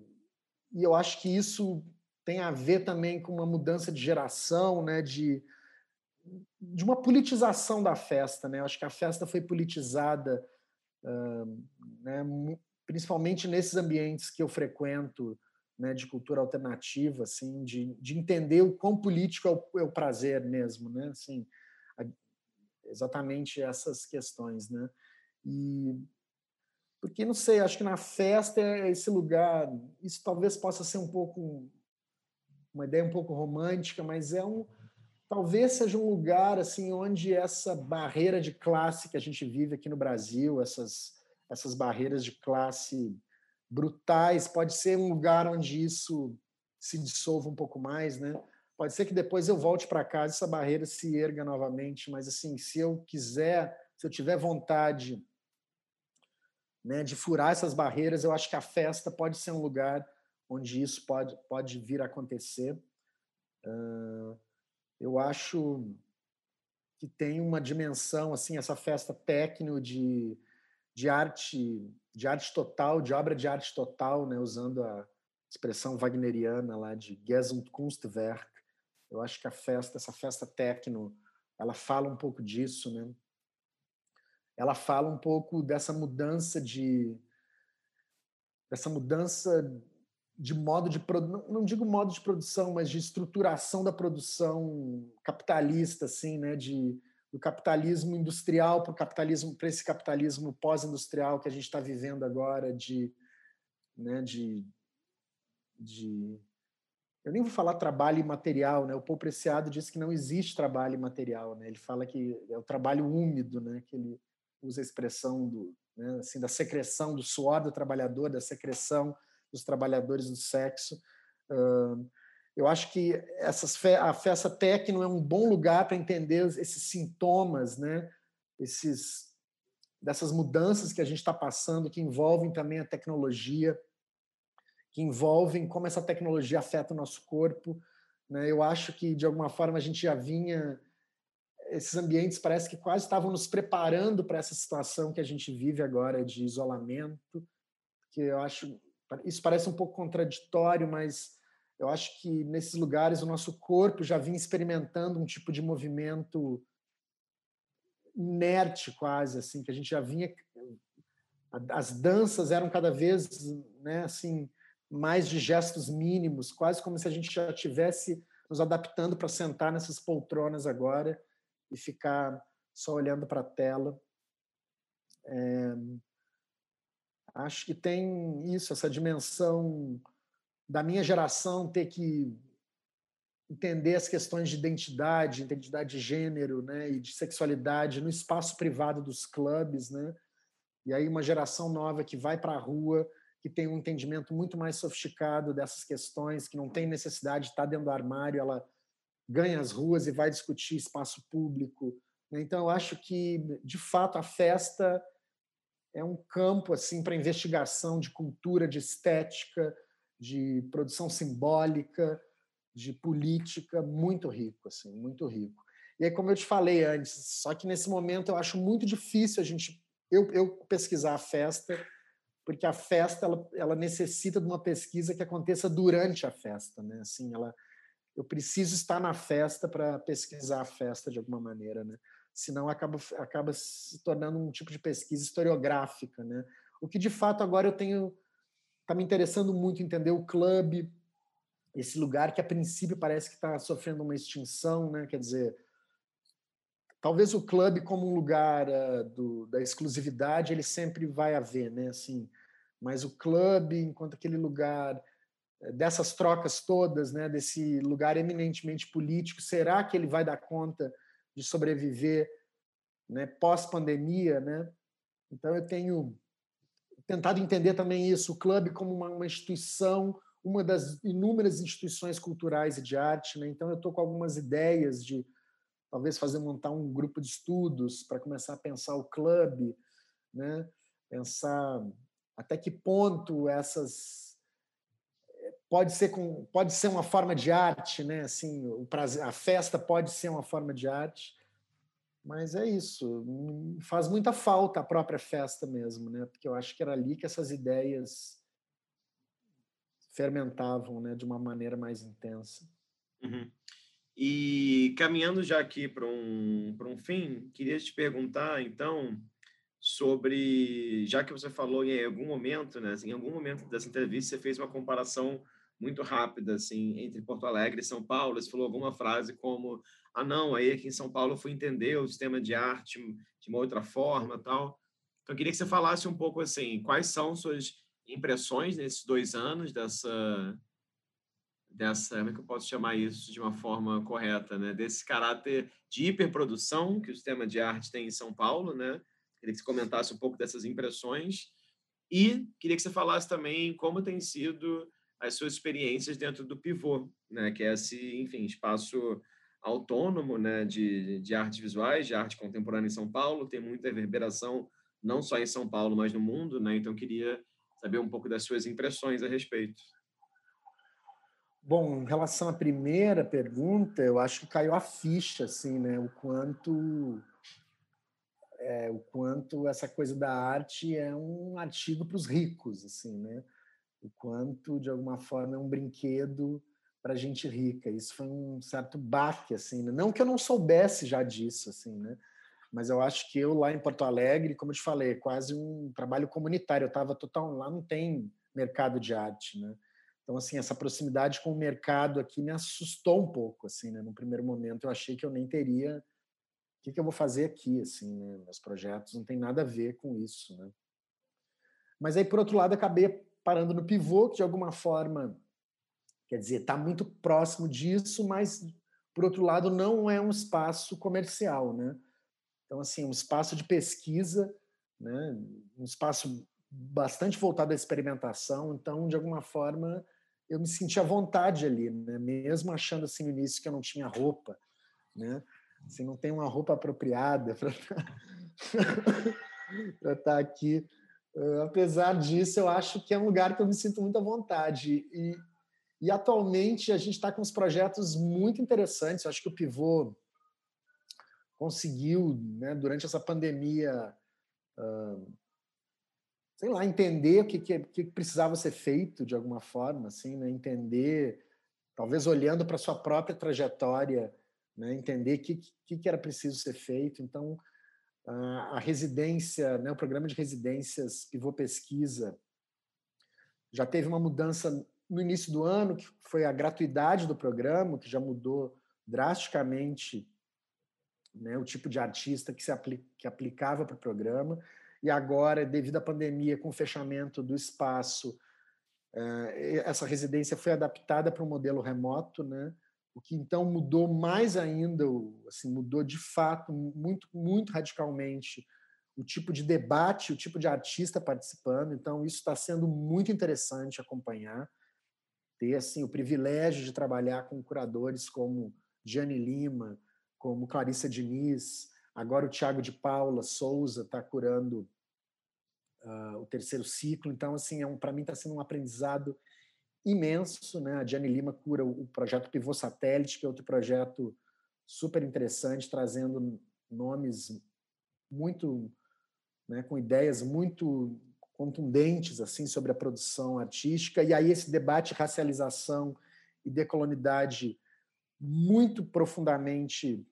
e eu acho que isso tem a ver também com uma mudança de geração, né? De de uma politização da festa, né? Eu acho que a festa foi politizada, uh, né? Principalmente nesses ambientes que eu frequento, né? De cultura alternativa, assim, de, de entender o quão político é o, é o prazer mesmo, né? Assim, exatamente essas questões, né? E porque não sei, acho que na festa é esse lugar, isso talvez possa ser um pouco uma ideia um pouco romântica, mas é um talvez seja um lugar assim onde essa barreira de classe que a gente vive aqui no Brasil, essas essas barreiras de classe brutais, pode ser um lugar onde isso se dissolva um pouco mais, né? Pode ser que depois eu volte para casa e essa barreira se erga novamente, mas assim, se eu quiser, se eu tiver vontade né, de furar essas barreiras, eu acho que a festa pode ser um lugar onde isso pode, pode vir a acontecer. Uh, eu acho que tem uma dimensão assim essa festa técnica de, de arte de arte total de obra de arte total né usando a expressão wagneriana lá de Gesamtkunstwerk eu acho que a festa, essa festa techno, ela fala um pouco disso, né? Ela fala um pouco dessa mudança de dessa mudança de modo de não digo modo de produção, mas de estruturação da produção capitalista, assim, né? De do capitalismo industrial para o capitalismo para esse capitalismo pós-industrial que a gente está vivendo agora, de, né? De, de eu nem vou falar trabalho imaterial, né? O Paul Preciado diz que não existe trabalho imaterial, né? Ele fala que é o trabalho úmido, né? Que ele usa a expressão do, né? assim, da secreção do suor do trabalhador, da secreção dos trabalhadores do sexo. Eu acho que essas fe a festa técnica é um bom lugar para entender esses sintomas, né? Esses dessas mudanças que a gente está passando, que envolvem também a tecnologia, que envolvem como essa tecnologia afeta o nosso corpo. Né? Eu acho que, de alguma forma, a gente já vinha. Esses ambientes parece que quase estavam nos preparando para essa situação que a gente vive agora de isolamento, que eu acho. Isso parece um pouco contraditório, mas eu acho que nesses lugares o nosso corpo já vinha experimentando um tipo de movimento inerte quase assim que a gente já vinha as danças eram cada vez né assim mais de gestos mínimos, quase como se a gente já tivesse nos adaptando para sentar nessas poltronas agora e ficar só olhando para a tela. É, acho que tem isso, essa dimensão da minha geração ter que entender as questões de identidade, identidade de gênero, né, e de sexualidade no espaço privado dos clubes, né? E aí uma geração nova que vai para a rua que tem um entendimento muito mais sofisticado dessas questões, que não tem necessidade de estar dentro do armário, ela ganha as ruas e vai discutir espaço público. Né? Então, eu acho que, de fato, a festa é um campo assim para investigação de cultura, de estética, de produção simbólica, de política muito rico, assim, muito rico. E aí, como eu te falei antes, só que nesse momento eu acho muito difícil a gente eu, eu pesquisar a festa porque a festa ela, ela necessita de uma pesquisa que aconteça durante a festa, né? Assim, ela eu preciso estar na festa para pesquisar a festa de alguma maneira, né? Senão acaba acaba se tornando um tipo de pesquisa historiográfica, né? O que de fato agora eu tenho tá me interessando muito entender o clube, esse lugar que a princípio parece que está sofrendo uma extinção, né? Quer dizer, talvez o clube como um lugar uh, do, da exclusividade ele sempre vai haver, né? Assim, mas o clube enquanto aquele lugar eh, dessas trocas todas, né? Desse lugar eminentemente político, será que ele vai dar conta de sobreviver, né? Pós pandemia, né? Então eu tenho tentado entender também isso, o clube como uma, uma instituição uma das inúmeras instituições culturais e de arte, né? então eu estou com algumas ideias de talvez fazer montar um grupo de estudos para começar a pensar o clube, né? pensar até que ponto essas eh, pode ser com pode ser uma forma de arte, né? Assim, o prazer, a festa pode ser uma forma de arte, mas é isso. Faz muita falta a própria festa mesmo, né? Porque eu acho que era ali que essas ideias fermentavam né, de uma maneira mais intensa. Uhum. E caminhando já aqui para um, um fim, queria te perguntar, então, sobre, já que você falou em algum momento, né, assim, em algum momento dessa entrevista, você fez uma comparação muito rápida, assim, entre Porto Alegre e São Paulo, você falou alguma frase como, ah, não, aí aqui em São Paulo eu fui entender o sistema de arte de uma outra forma, tal. Então, eu queria que você falasse um pouco, assim, quais são suas impressões nesses dois anos dessa dessa como é que eu posso chamar isso de uma forma correta né? Desse caráter de hiperprodução que o sistema de arte tem em São Paulo né? Queria que você comentasse um pouco dessas impressões. E queria que você falasse também como tem sido as suas experiências dentro do Pivô né? Que é esse enfim espaço autônomo né? De, de artes visuais de arte contemporânea em São Paulo. Tem muita reverberação não só em São Paulo mas no mundo né? Então queria saber um pouco das suas impressões a respeito. Bom, em relação à primeira pergunta, eu acho que caiu a ficha, assim, né? O quanto é, o quanto essa coisa da arte é um artigo para os ricos, assim, né? O quanto, de alguma forma, é um brinquedo para gente rica. Isso foi um certo baque, assim, né? não que eu não soubesse já disso, assim, né? mas eu acho que eu lá em Porto Alegre, como eu te falei, é quase um trabalho comunitário. Eu estava total lá, não tem mercado de arte, né? Então assim, essa proximidade com o mercado aqui me assustou um pouco, assim, né? No primeiro momento eu achei que eu nem teria o que, que eu vou fazer aqui, assim, né? Meus projetos não tem nada a ver com isso, né? Mas aí por outro lado acabei parando no pivô, que de alguma forma, quer dizer, está muito próximo disso, mas por outro lado não é um espaço comercial, né? Então, assim, um espaço de pesquisa, né? um espaço bastante voltado à experimentação. Então, de alguma forma, eu me senti à vontade ali, né? mesmo achando assim no início que eu não tinha roupa, né? Assim, não tem uma roupa apropriada para estar <laughs> tá aqui. Uh, apesar disso, eu acho que é um lugar que eu me sinto muito à vontade. E, e atualmente a gente está com uns projetos muito interessantes. Eu acho que o Pivô conseguiu, né, durante essa pandemia, uh, sei lá, entender o que, que, que, precisava ser feito de alguma forma, assim, né, entender, talvez olhando para sua própria trajetória, né, entender o que, que, que era preciso ser feito. Então, a residência, né, o programa de residências Pivô Pesquisa, já teve uma mudança no início do ano, que foi a gratuidade do programa, que já mudou drasticamente né, o tipo de artista que se apli que aplicava para o programa. E agora, devido à pandemia, com o fechamento do espaço, eh, essa residência foi adaptada para um modelo remoto, né? o que então mudou mais ainda, assim, mudou de fato muito, muito radicalmente o tipo de debate, o tipo de artista participando. Então, isso está sendo muito interessante acompanhar, ter assim o privilégio de trabalhar com curadores como Gianni Lima, como Clarissa Diniz, agora o Tiago de Paula Souza está curando uh, o terceiro ciclo. Então, assim, é um, para mim está sendo um aprendizado imenso. Né? A Diane Lima cura o projeto Pivô Satélite, que é outro projeto super interessante, trazendo nomes muito, né, com ideias muito contundentes assim sobre a produção artística. E aí esse debate racialização e decolonidade muito profundamente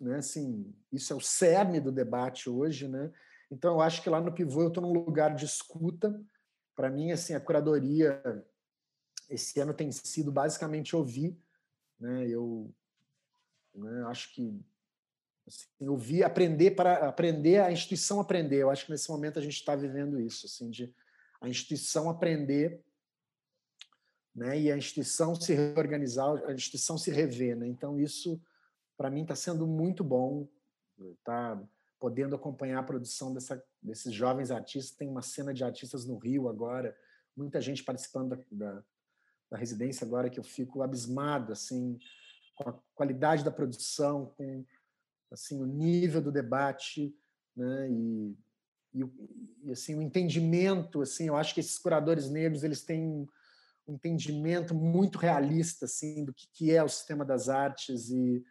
né, assim, isso é o cerne do debate hoje, né? Então eu acho que lá no Pivô eu estou num lugar de escuta. Para mim, assim, a curadoria esse ano tem sido basicamente ouvir, né? Eu né, acho que assim, ouvir, aprender para aprender a instituição aprender. Eu acho que nesse momento a gente está vivendo isso, assim, de a instituição aprender, né? E a instituição se reorganizar, a instituição se rever, né? Então isso para mim está sendo muito bom, tá podendo acompanhar a produção dessa, desses jovens artistas. Tem uma cena de artistas no Rio agora, muita gente participando da, da, da residência agora que eu fico abismado assim com a qualidade da produção, com assim o nível do debate, né? E, e, e, assim o entendimento, assim, eu acho que esses curadores negros eles têm um entendimento muito realista assim do que, que é o sistema das artes e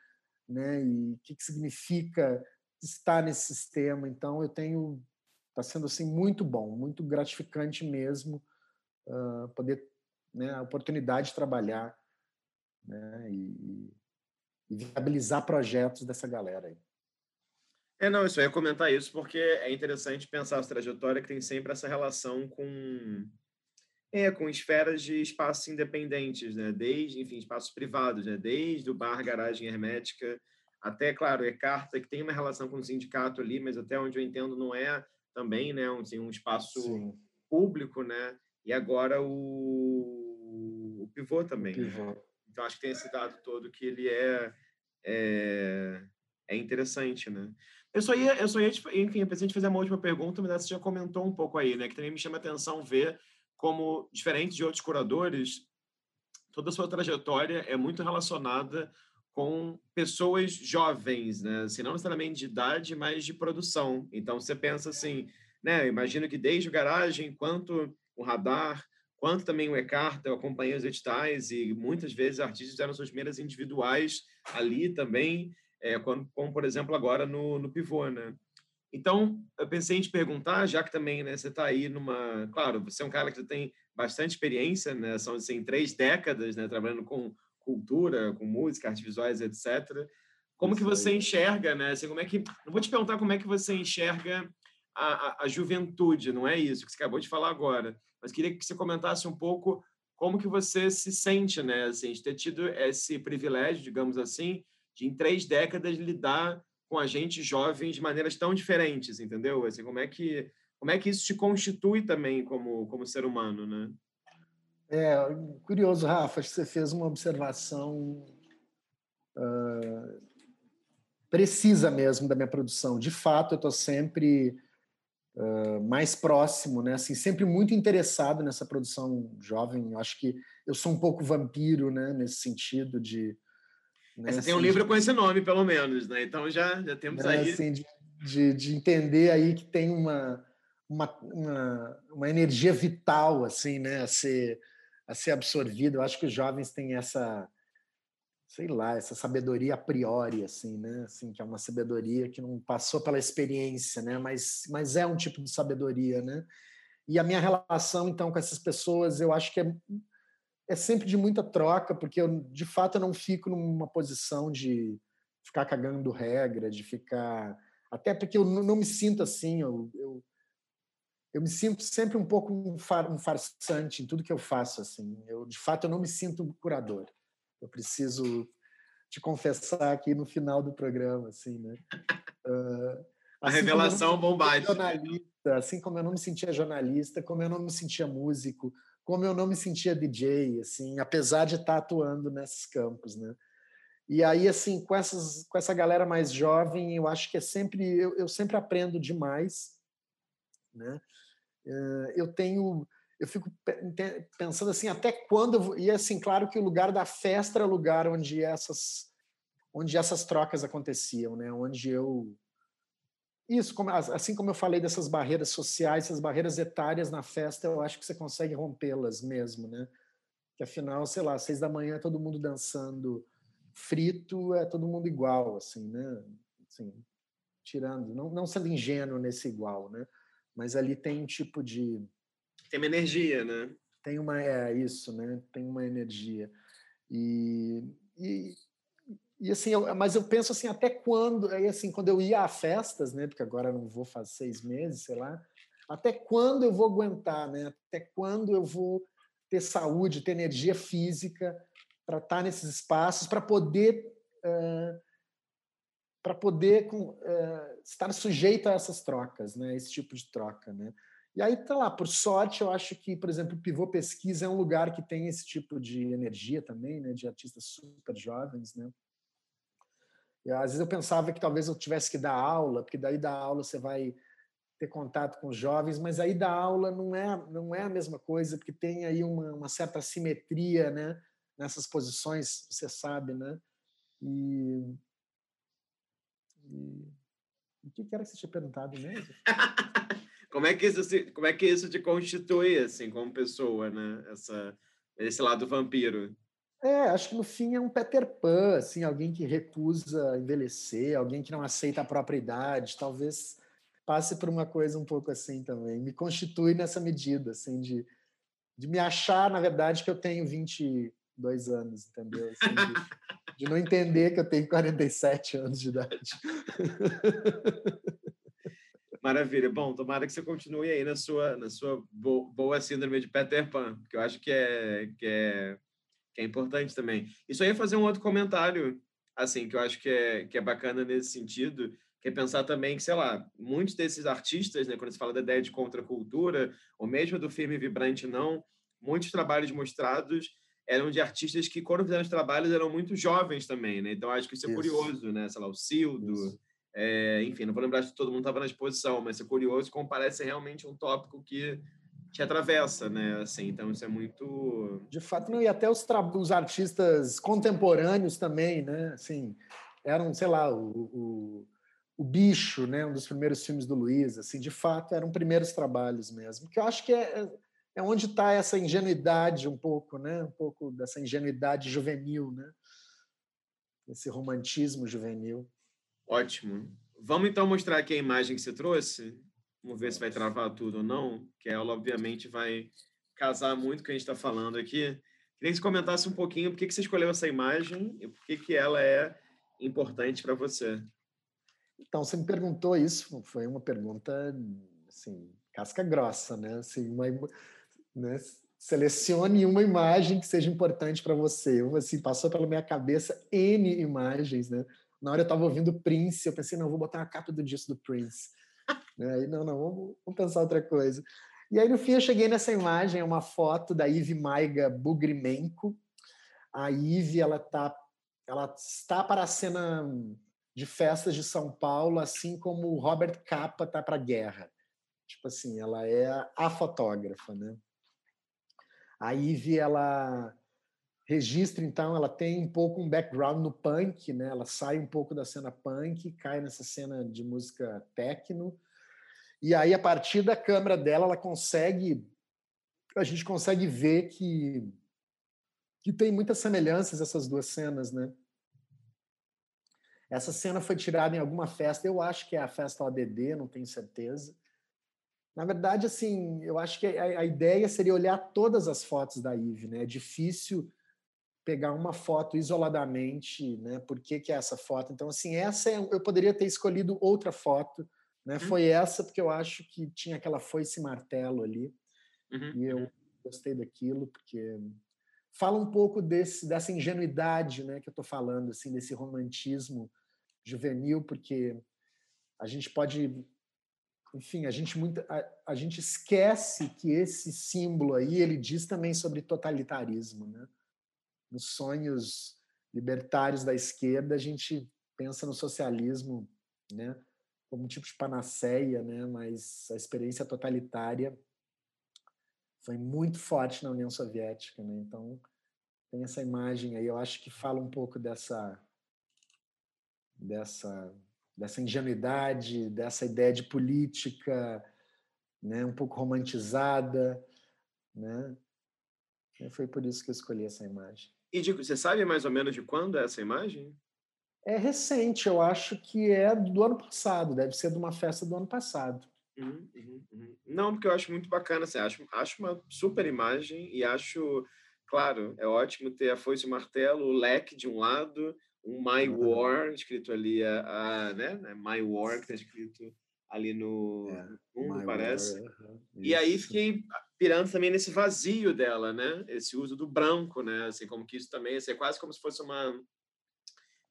né? E o que, que significa estar nesse sistema. Então, eu tenho está sendo assim muito bom, muito gratificante mesmo uh, poder né, a oportunidade de trabalhar né, e, e, viabilizar projetos dessa galera aí. É, não, eu só ia comentar isso porque é interessante pensar a trajetória que tem sempre essa relação com é, com esferas de espaços independentes, né? Desde, enfim, espaços privados, né? Desde o bar garagem hermética até, claro, Ecarta, que tem uma relação com o sindicato ali, mas até onde eu entendo não é também, né? Assim, um espaço Sim. público, né? E agora o, o pivô também. Né? Pivô. Né? Então, acho que tem esse dado todo que ele é, é, é interessante, né? Eu só ia, eu só ia, enfim, eu pensei em fazer uma última pergunta, mas você já comentou um pouco aí, né? Que também me chama a atenção ver como, diferente de outros curadores, toda a sua trajetória é muito relacionada com pessoas jovens, né? Assim, não necessariamente de idade, mas de produção. Então, você pensa assim, né? Imagino que desde o garagem, quanto o radar, quanto também o Ecarta, eu acompanhei os editais e muitas vezes artistas fizeram suas primeiras individuais ali também, é, como, como, por exemplo, agora no, no Pivô, né? Então, eu pensei em te perguntar, já que também né, você está aí numa. Claro, você é um cara que tem bastante experiência, né? São assim, três décadas né, trabalhando com cultura, com música, artes visuais, etc. Como que você enxerga, né? Assim, como é que. Não vou te perguntar como é que você enxerga a, a, a, juventude, não é isso que você acabou de falar agora, mas queria que você comentasse um pouco como que você se sente, né? Assim, de ter tido esse privilégio, digamos assim, de em três décadas lidar com a gente jovem de maneiras tão diferentes, entendeu? Assim, como é que como é que isso te constitui também como como ser humano, né? É curioso, Rafa, acho que você fez uma observação uh, precisa mesmo da minha produção. De fato, eu estou sempre uh, mais próximo, né? Assim, sempre muito interessado nessa produção jovem. Eu acho que eu sou um pouco vampiro, né? Nesse sentido de né, Você assim, tem um livro com esse nome, pelo menos, né? Então já, já temos né, aí. Assim, de, de, de, entender aí que tem uma, uma, uma, uma, energia vital assim, né? a, ser, a ser absorvida. Eu acho que os jovens têm essa, sei lá, essa sabedoria a priori, assim, né? Assim, que é uma sabedoria que não passou pela experiência, né? Mas, mas é um tipo de sabedoria, né? E a minha relação, então, com essas pessoas, eu acho que é é sempre de muita troca, porque eu, de fato, eu não fico numa posição de ficar cagando regra, de ficar. Até porque eu não me sinto assim, eu, eu, eu me sinto sempre um pouco um, far, um farsante em tudo que eu faço. assim. Eu, de fato, eu não me sinto curador. Eu preciso te confessar aqui no final do programa, assim, né? Uh, a assim revelação bombástica. Jornalista, assim como eu não me sentia jornalista, como eu não me sentia músico, como eu não me sentia DJ, assim, apesar de estar atuando nesses campos, né? E aí, assim, com, essas, com essa galera mais jovem, eu acho que é sempre, eu, eu sempre aprendo demais, né? Eh, eu tenho, eu fico pensando assim, até quando, e assim, claro que o lugar da festa era o lugar onde essas, onde essas trocas aconteciam, né? Onde eu isso, assim como eu falei dessas barreiras sociais, essas barreiras etárias na festa, eu acho que você consegue rompê-las mesmo, né? Que afinal, sei lá, seis da manhã todo mundo dançando frito, é todo mundo igual, assim, né? Assim, tirando, não, não sendo ingênuo nesse igual, né? Mas ali tem um tipo de tem uma energia, né? Tem uma é isso, né? Tem uma energia e, e e assim, eu, mas eu penso assim, até quando, aí assim, quando eu ia a festas, né, porque agora não vou fazer seis meses, sei lá, até quando eu vou aguentar, né? Até quando eu vou ter saúde, ter energia física para estar tá nesses espaços, para poder uh, para poder uh, estar sujeito a essas trocas, né? Esse tipo de troca, né? E aí tá lá, por sorte, eu acho que, por exemplo, o Pivô Pesquisa é um lugar que tem esse tipo de energia também, né? De artistas super jovens, né? E, às vezes eu pensava que talvez eu tivesse que dar aula, porque daí da aula você vai ter contato com os jovens, mas aí da aula não é não é a mesma coisa, porque tem aí uma, uma certa simetria, né? Nessas posições, você sabe, né? E, e... o que era que você tinha perguntado mesmo? <laughs> como é que isso como é que isso te constitui assim como pessoa, né? Essa esse lado vampiro. É, acho que no fim é um Peter Pan, assim, alguém que recusa envelhecer, alguém que não aceita a própria idade, talvez passe por uma coisa um pouco assim também. Me constitui nessa medida, assim, de, de me achar, na verdade, que eu tenho 22 anos, entendeu? Assim, de, de não entender que eu tenho 47 anos de idade. Maravilha. Bom, tomara que você continue aí na sua, na sua boa síndrome de Peter Pan, que eu acho que é, que é que é importante também. Isso aí é fazer um outro comentário, assim, que eu acho que é, que é bacana nesse sentido, que é pensar também que, sei lá, muitos desses artistas, né, quando se fala da ideia de contracultura, ou mesmo do firme vibrante não, muitos trabalhos mostrados eram de artistas que, quando fizeram os trabalhos, eram muito jovens também, né? Então, acho que isso é isso. curioso, né? Sei lá, o Cildo, é, enfim, não vou lembrar se todo mundo estava na exposição, mas é curioso como parece realmente um tópico que te atravessa, né? Assim, então isso é muito. De fato, não, e até os, os artistas contemporâneos também, né? Assim, eram, sei lá, o, o, o, Bicho, né? Um dos primeiros filmes do Luiz, assim, de fato, eram primeiros trabalhos mesmo. Que eu acho que é, é onde está essa ingenuidade um pouco, né? Um pouco dessa ingenuidade juvenil, né? Esse romantismo juvenil. Ótimo. Vamos então mostrar aqui a imagem que você trouxe? Vamos ver se vai travar tudo ou não, que ela obviamente vai casar muito com o que a gente está falando aqui. Queria que você comentasse um pouquinho por que, você escolheu essa imagem e por que, que ela é importante para você. Então, você me perguntou isso, foi uma pergunta, assim, casca grossa, né? Assim, uma, né? Selecione uma imagem que seja importante para você. Eu, assim, passou pela minha cabeça N imagens, né? Na hora eu estava ouvindo Prince, eu pensei, não, vou botar a capa do disco do Prince. Né? Aí, não, não, vamos, vamos, pensar outra coisa. E aí, no fim, eu cheguei nessa imagem, é uma foto da Ive Maiga Bugrimenko. A Ive, ela, tá, ela está para a cena de festas de São Paulo, assim como o Robert Capa está para a guerra. Tipo assim, ela é a fotógrafa, né? A Ive, ela registra, então, ela tem um pouco um background no punk, né? Ela sai um pouco da cena punk, cai nessa cena de música techno, e aí, a partir da câmera dela, ela consegue. A gente consegue ver que, que tem muitas semelhanças essas duas cenas, né? Essa cena foi tirada em alguma festa, eu acho que é a festa ODD, não tenho certeza. Na verdade, assim, eu acho que a, a ideia seria olhar todas as fotos da Ive, né? É difícil pegar uma foto isoladamente, né? Por que, que é essa foto? Então, assim, essa é, eu poderia ter escolhido outra foto né? Uhum. Foi essa porque eu acho que tinha aquela foice martelo ali. Uhum. E eu uhum. gostei daquilo porque fala um pouco desse dessa ingenuidade, né, que eu estou falando assim, desse romantismo juvenil, porque a gente pode enfim, a gente muito a, a, gente esquece que esse símbolo aí ele diz também sobre totalitarismo, né? Nos sonhos libertários da esquerda, a gente pensa no socialismo, né? como um tipo de panaceia, né? mas a experiência totalitária foi muito forte na União Soviética. Né? Então, tem essa imagem aí, eu acho que fala um pouco dessa, dessa, dessa ingenuidade, dessa ideia de política né? um pouco romantizada. Né? E foi por isso que eu escolhi essa imagem. E de, você sabe mais ou menos de quando é essa imagem? É recente, eu acho que é do ano passado, deve ser de uma festa do ano passado. Uhum, uhum, uhum. Não, porque eu acho muito bacana, assim, acho, acho uma super imagem e acho, claro, é ótimo ter a foice e o martelo, o leque de um lado, um My War escrito ali, a, a né, né, My War que está escrito ali no, é, fundo, parece. Uhum, e aí fiquei pirando também nesse vazio dela, né? Esse uso do branco, né? Assim, como que isso também, assim, é quase como se fosse uma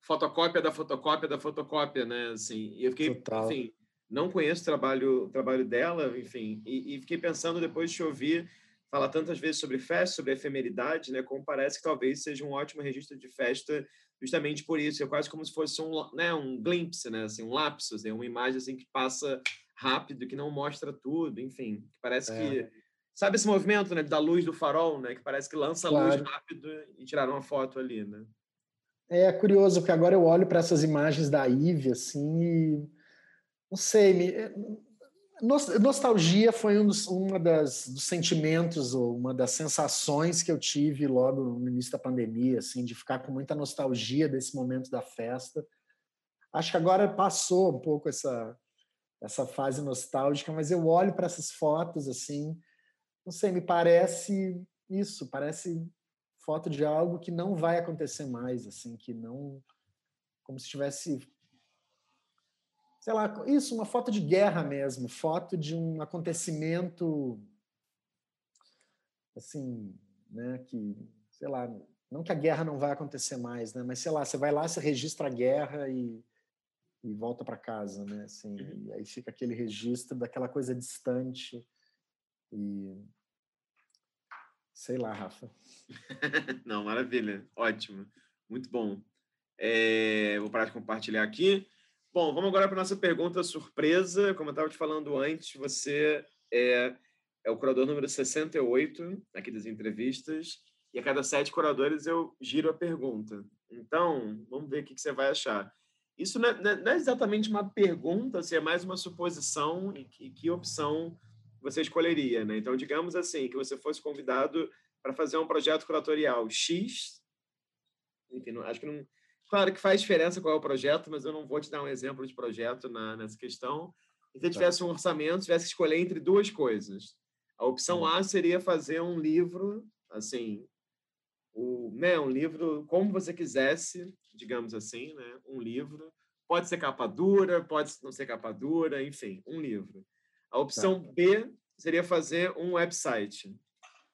fotocópia da fotocópia da fotocópia, né? Assim, e eu fiquei, Total. enfim, não conheço o trabalho, trabalho dela, enfim, e, e, fiquei pensando depois de te ouvir falar tantas vezes sobre festa, sobre efemeridade, né? Como parece que talvez seja um ótimo registro de festa justamente por isso. É quase como se fosse um, né, um glimpse, né? Assim, um lapso, assim, uma imagem assim que passa rápido, que não mostra tudo, enfim. Parece é. que sabe esse movimento, né, da luz do farol, né, que parece que lança claro. a luz rápido e tiraram uma foto ali, né? É curioso porque agora eu olho para essas imagens da Ive assim e não sei, me, eh, nostalgia foi um dos, uma das dos sentimentos ou uma das sensações que eu tive logo no início da pandemia, assim, de ficar com muita nostalgia desse momento da festa. Acho que agora passou um pouco essa essa fase nostálgica, mas eu olho para essas fotos assim, não sei, me parece isso, parece foto de algo que não vai acontecer mais, assim, que não como se tivesse sei lá, isso, uma foto de guerra mesmo, foto de um acontecimento assim, né, que, sei lá, não que a guerra não vai acontecer mais, né, mas sei lá, você vai lá, você registra a guerra e, e volta para casa, né, assim, uhum. e aí fica aquele registro daquela coisa distante e sei lá, Rafa. <laughs> não, maravilha, ótimo, muito bom. É, vou parar de compartilhar aqui. Bom, vamos agora para a nossa pergunta surpresa. Como eu estava te falando antes, você é, é o curador número 68 aqui das entrevistas. E a cada sete curadores eu giro a pergunta. Então, vamos ver o que, você vai achar. Isso não é, não é exatamente uma pergunta, assim, é mais uma suposição e que, que opção você escolheria. Né? Então, digamos assim, que você fosse convidado para fazer um projeto curatorial X. Enfim, acho que não, Claro que faz diferença qual é o projeto, mas eu não vou te dar um exemplo de projeto na, nessa questão. Se você tá. tivesse um orçamento, tivesse que escolher entre duas coisas. A opção uhum. A seria fazer um livro, assim, o, né, um livro como você quisesse, digamos assim, né, um livro. Pode ser capa dura, pode não ser capa dura, enfim, um livro. A opção tá. B seria fazer um website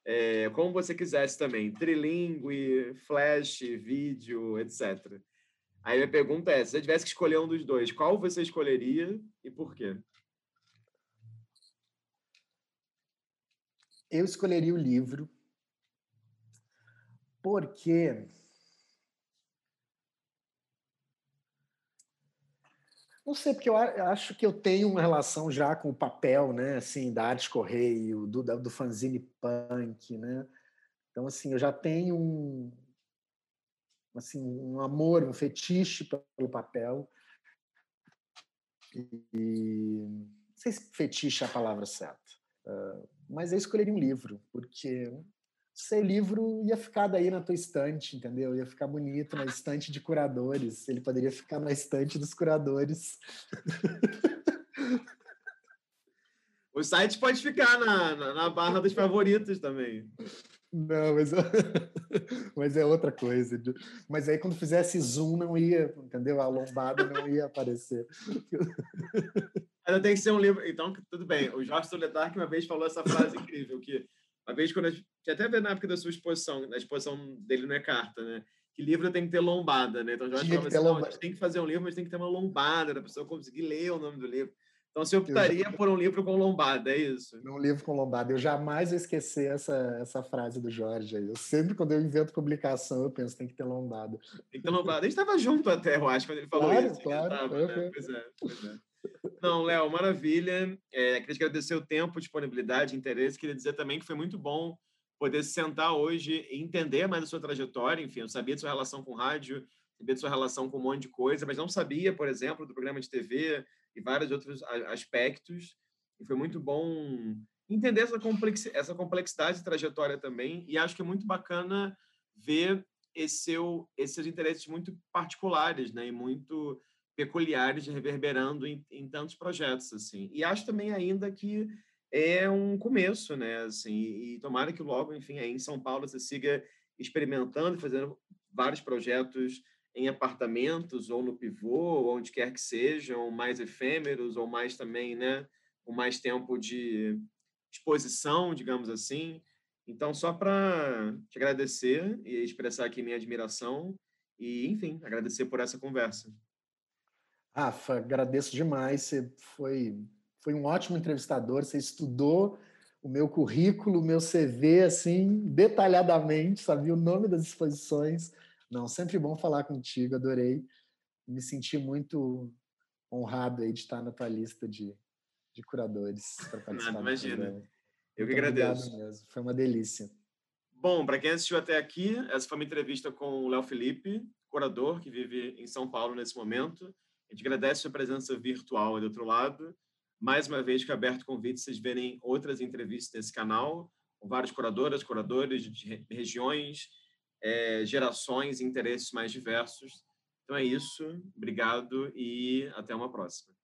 é, como você quisesse também, trilingue, flash, vídeo, etc. Aí a pergunta é, se você tivesse que escolher um dos dois, qual você escolheria e por quê? Eu escolheria o livro porque Não sei, porque eu acho que eu tenho uma relação já com o papel, né? Assim, da arte correio, do, do fanzine punk, né? Então, assim, eu já tenho um, assim, um amor, um fetiche pelo papel. E não sei se fetiche é a palavra certa, mas eu escolheria um livro, porque ser livro ia ficar daí na tua estante, entendeu? Ia ficar bonito na estante de curadores. Ele poderia ficar na estante dos curadores. <laughs> O site pode ficar na, na, na barra dos favoritos também. Não, mas, <laughs> mas é outra coisa. Mas aí quando fizesse zoom não ia, entendeu? A lombada não ia aparecer. Ainda tem que ser um livro. Então, tudo bem. O Jorge Soledar que uma vez falou essa frase incrível, que uma vez, quando a gente, até ver na época da sua exposição, na exposição dele não é carta, né? Que livro tem que ter lombada, né? Então, Jorge falava assim, não, a gente tem que fazer um livro, mas tem que ter uma lombada, para a pessoa conseguir ler o nome do livro. Então, você optaria já... por um livro com lombada, é isso? Um livro com lombada. Eu jamais vou esquecer essa, essa frase do Jorge aí. Eu sempre, quando eu invento publicação, eu penso, tem que ter lombada. Tem que ter lombada. A gente estava junto até, eu acho, quando ele falou claro, isso. Claro, tava, né? Pois é, pois é. Não, Léo, maravilha. É, queria agradecer o tempo, disponibilidade, interesse. Queria dizer também que foi muito bom poder se sentar hoje e entender mais a sua trajetória. Enfim, eu sabia de sua relação com rádio, sabia de sua relação com um monte de coisa, mas não sabia, por exemplo, do programa de TV e vários outros aspectos. E foi muito bom entender essa, essa complexidade de trajetória também. E acho que é muito bacana ver esse seu, esses interesses muito particulares, né, e muito peculiares reverberando em, em tantos projetos assim. E acho também ainda que é um começo, né? Assim, e tomara que logo, enfim, aí em São Paulo você siga experimentando, fazendo vários projetos em apartamentos ou no pivô, ou onde quer que sejam, mais efêmeros ou mais também, né, com mais tempo de exposição, digamos assim. Então, só para te agradecer e expressar aqui minha admiração e, enfim, agradecer por essa conversa. Rafa, agradeço demais. Você foi, foi um ótimo entrevistador. Você estudou o meu currículo, o meu CV, assim, detalhadamente, sabia o nome das exposições. Não, sempre bom falar contigo, adorei. Me senti muito honrado aí de estar na tua lista de, de curadores para participar Nada, imagina. Eu que agradeço. Mesmo. Foi uma delícia. Bom, para quem assistiu até aqui, essa foi uma entrevista com o Léo Felipe, curador que vive em São Paulo nesse momento. A gente agradece a presença virtual do outro lado. Mais uma vez, que aberto convite vocês verem outras entrevistas nesse canal, com vários curadoras, curadores de regiões, é, gerações e interesses mais diversos. Então é isso. Obrigado e até uma próxima.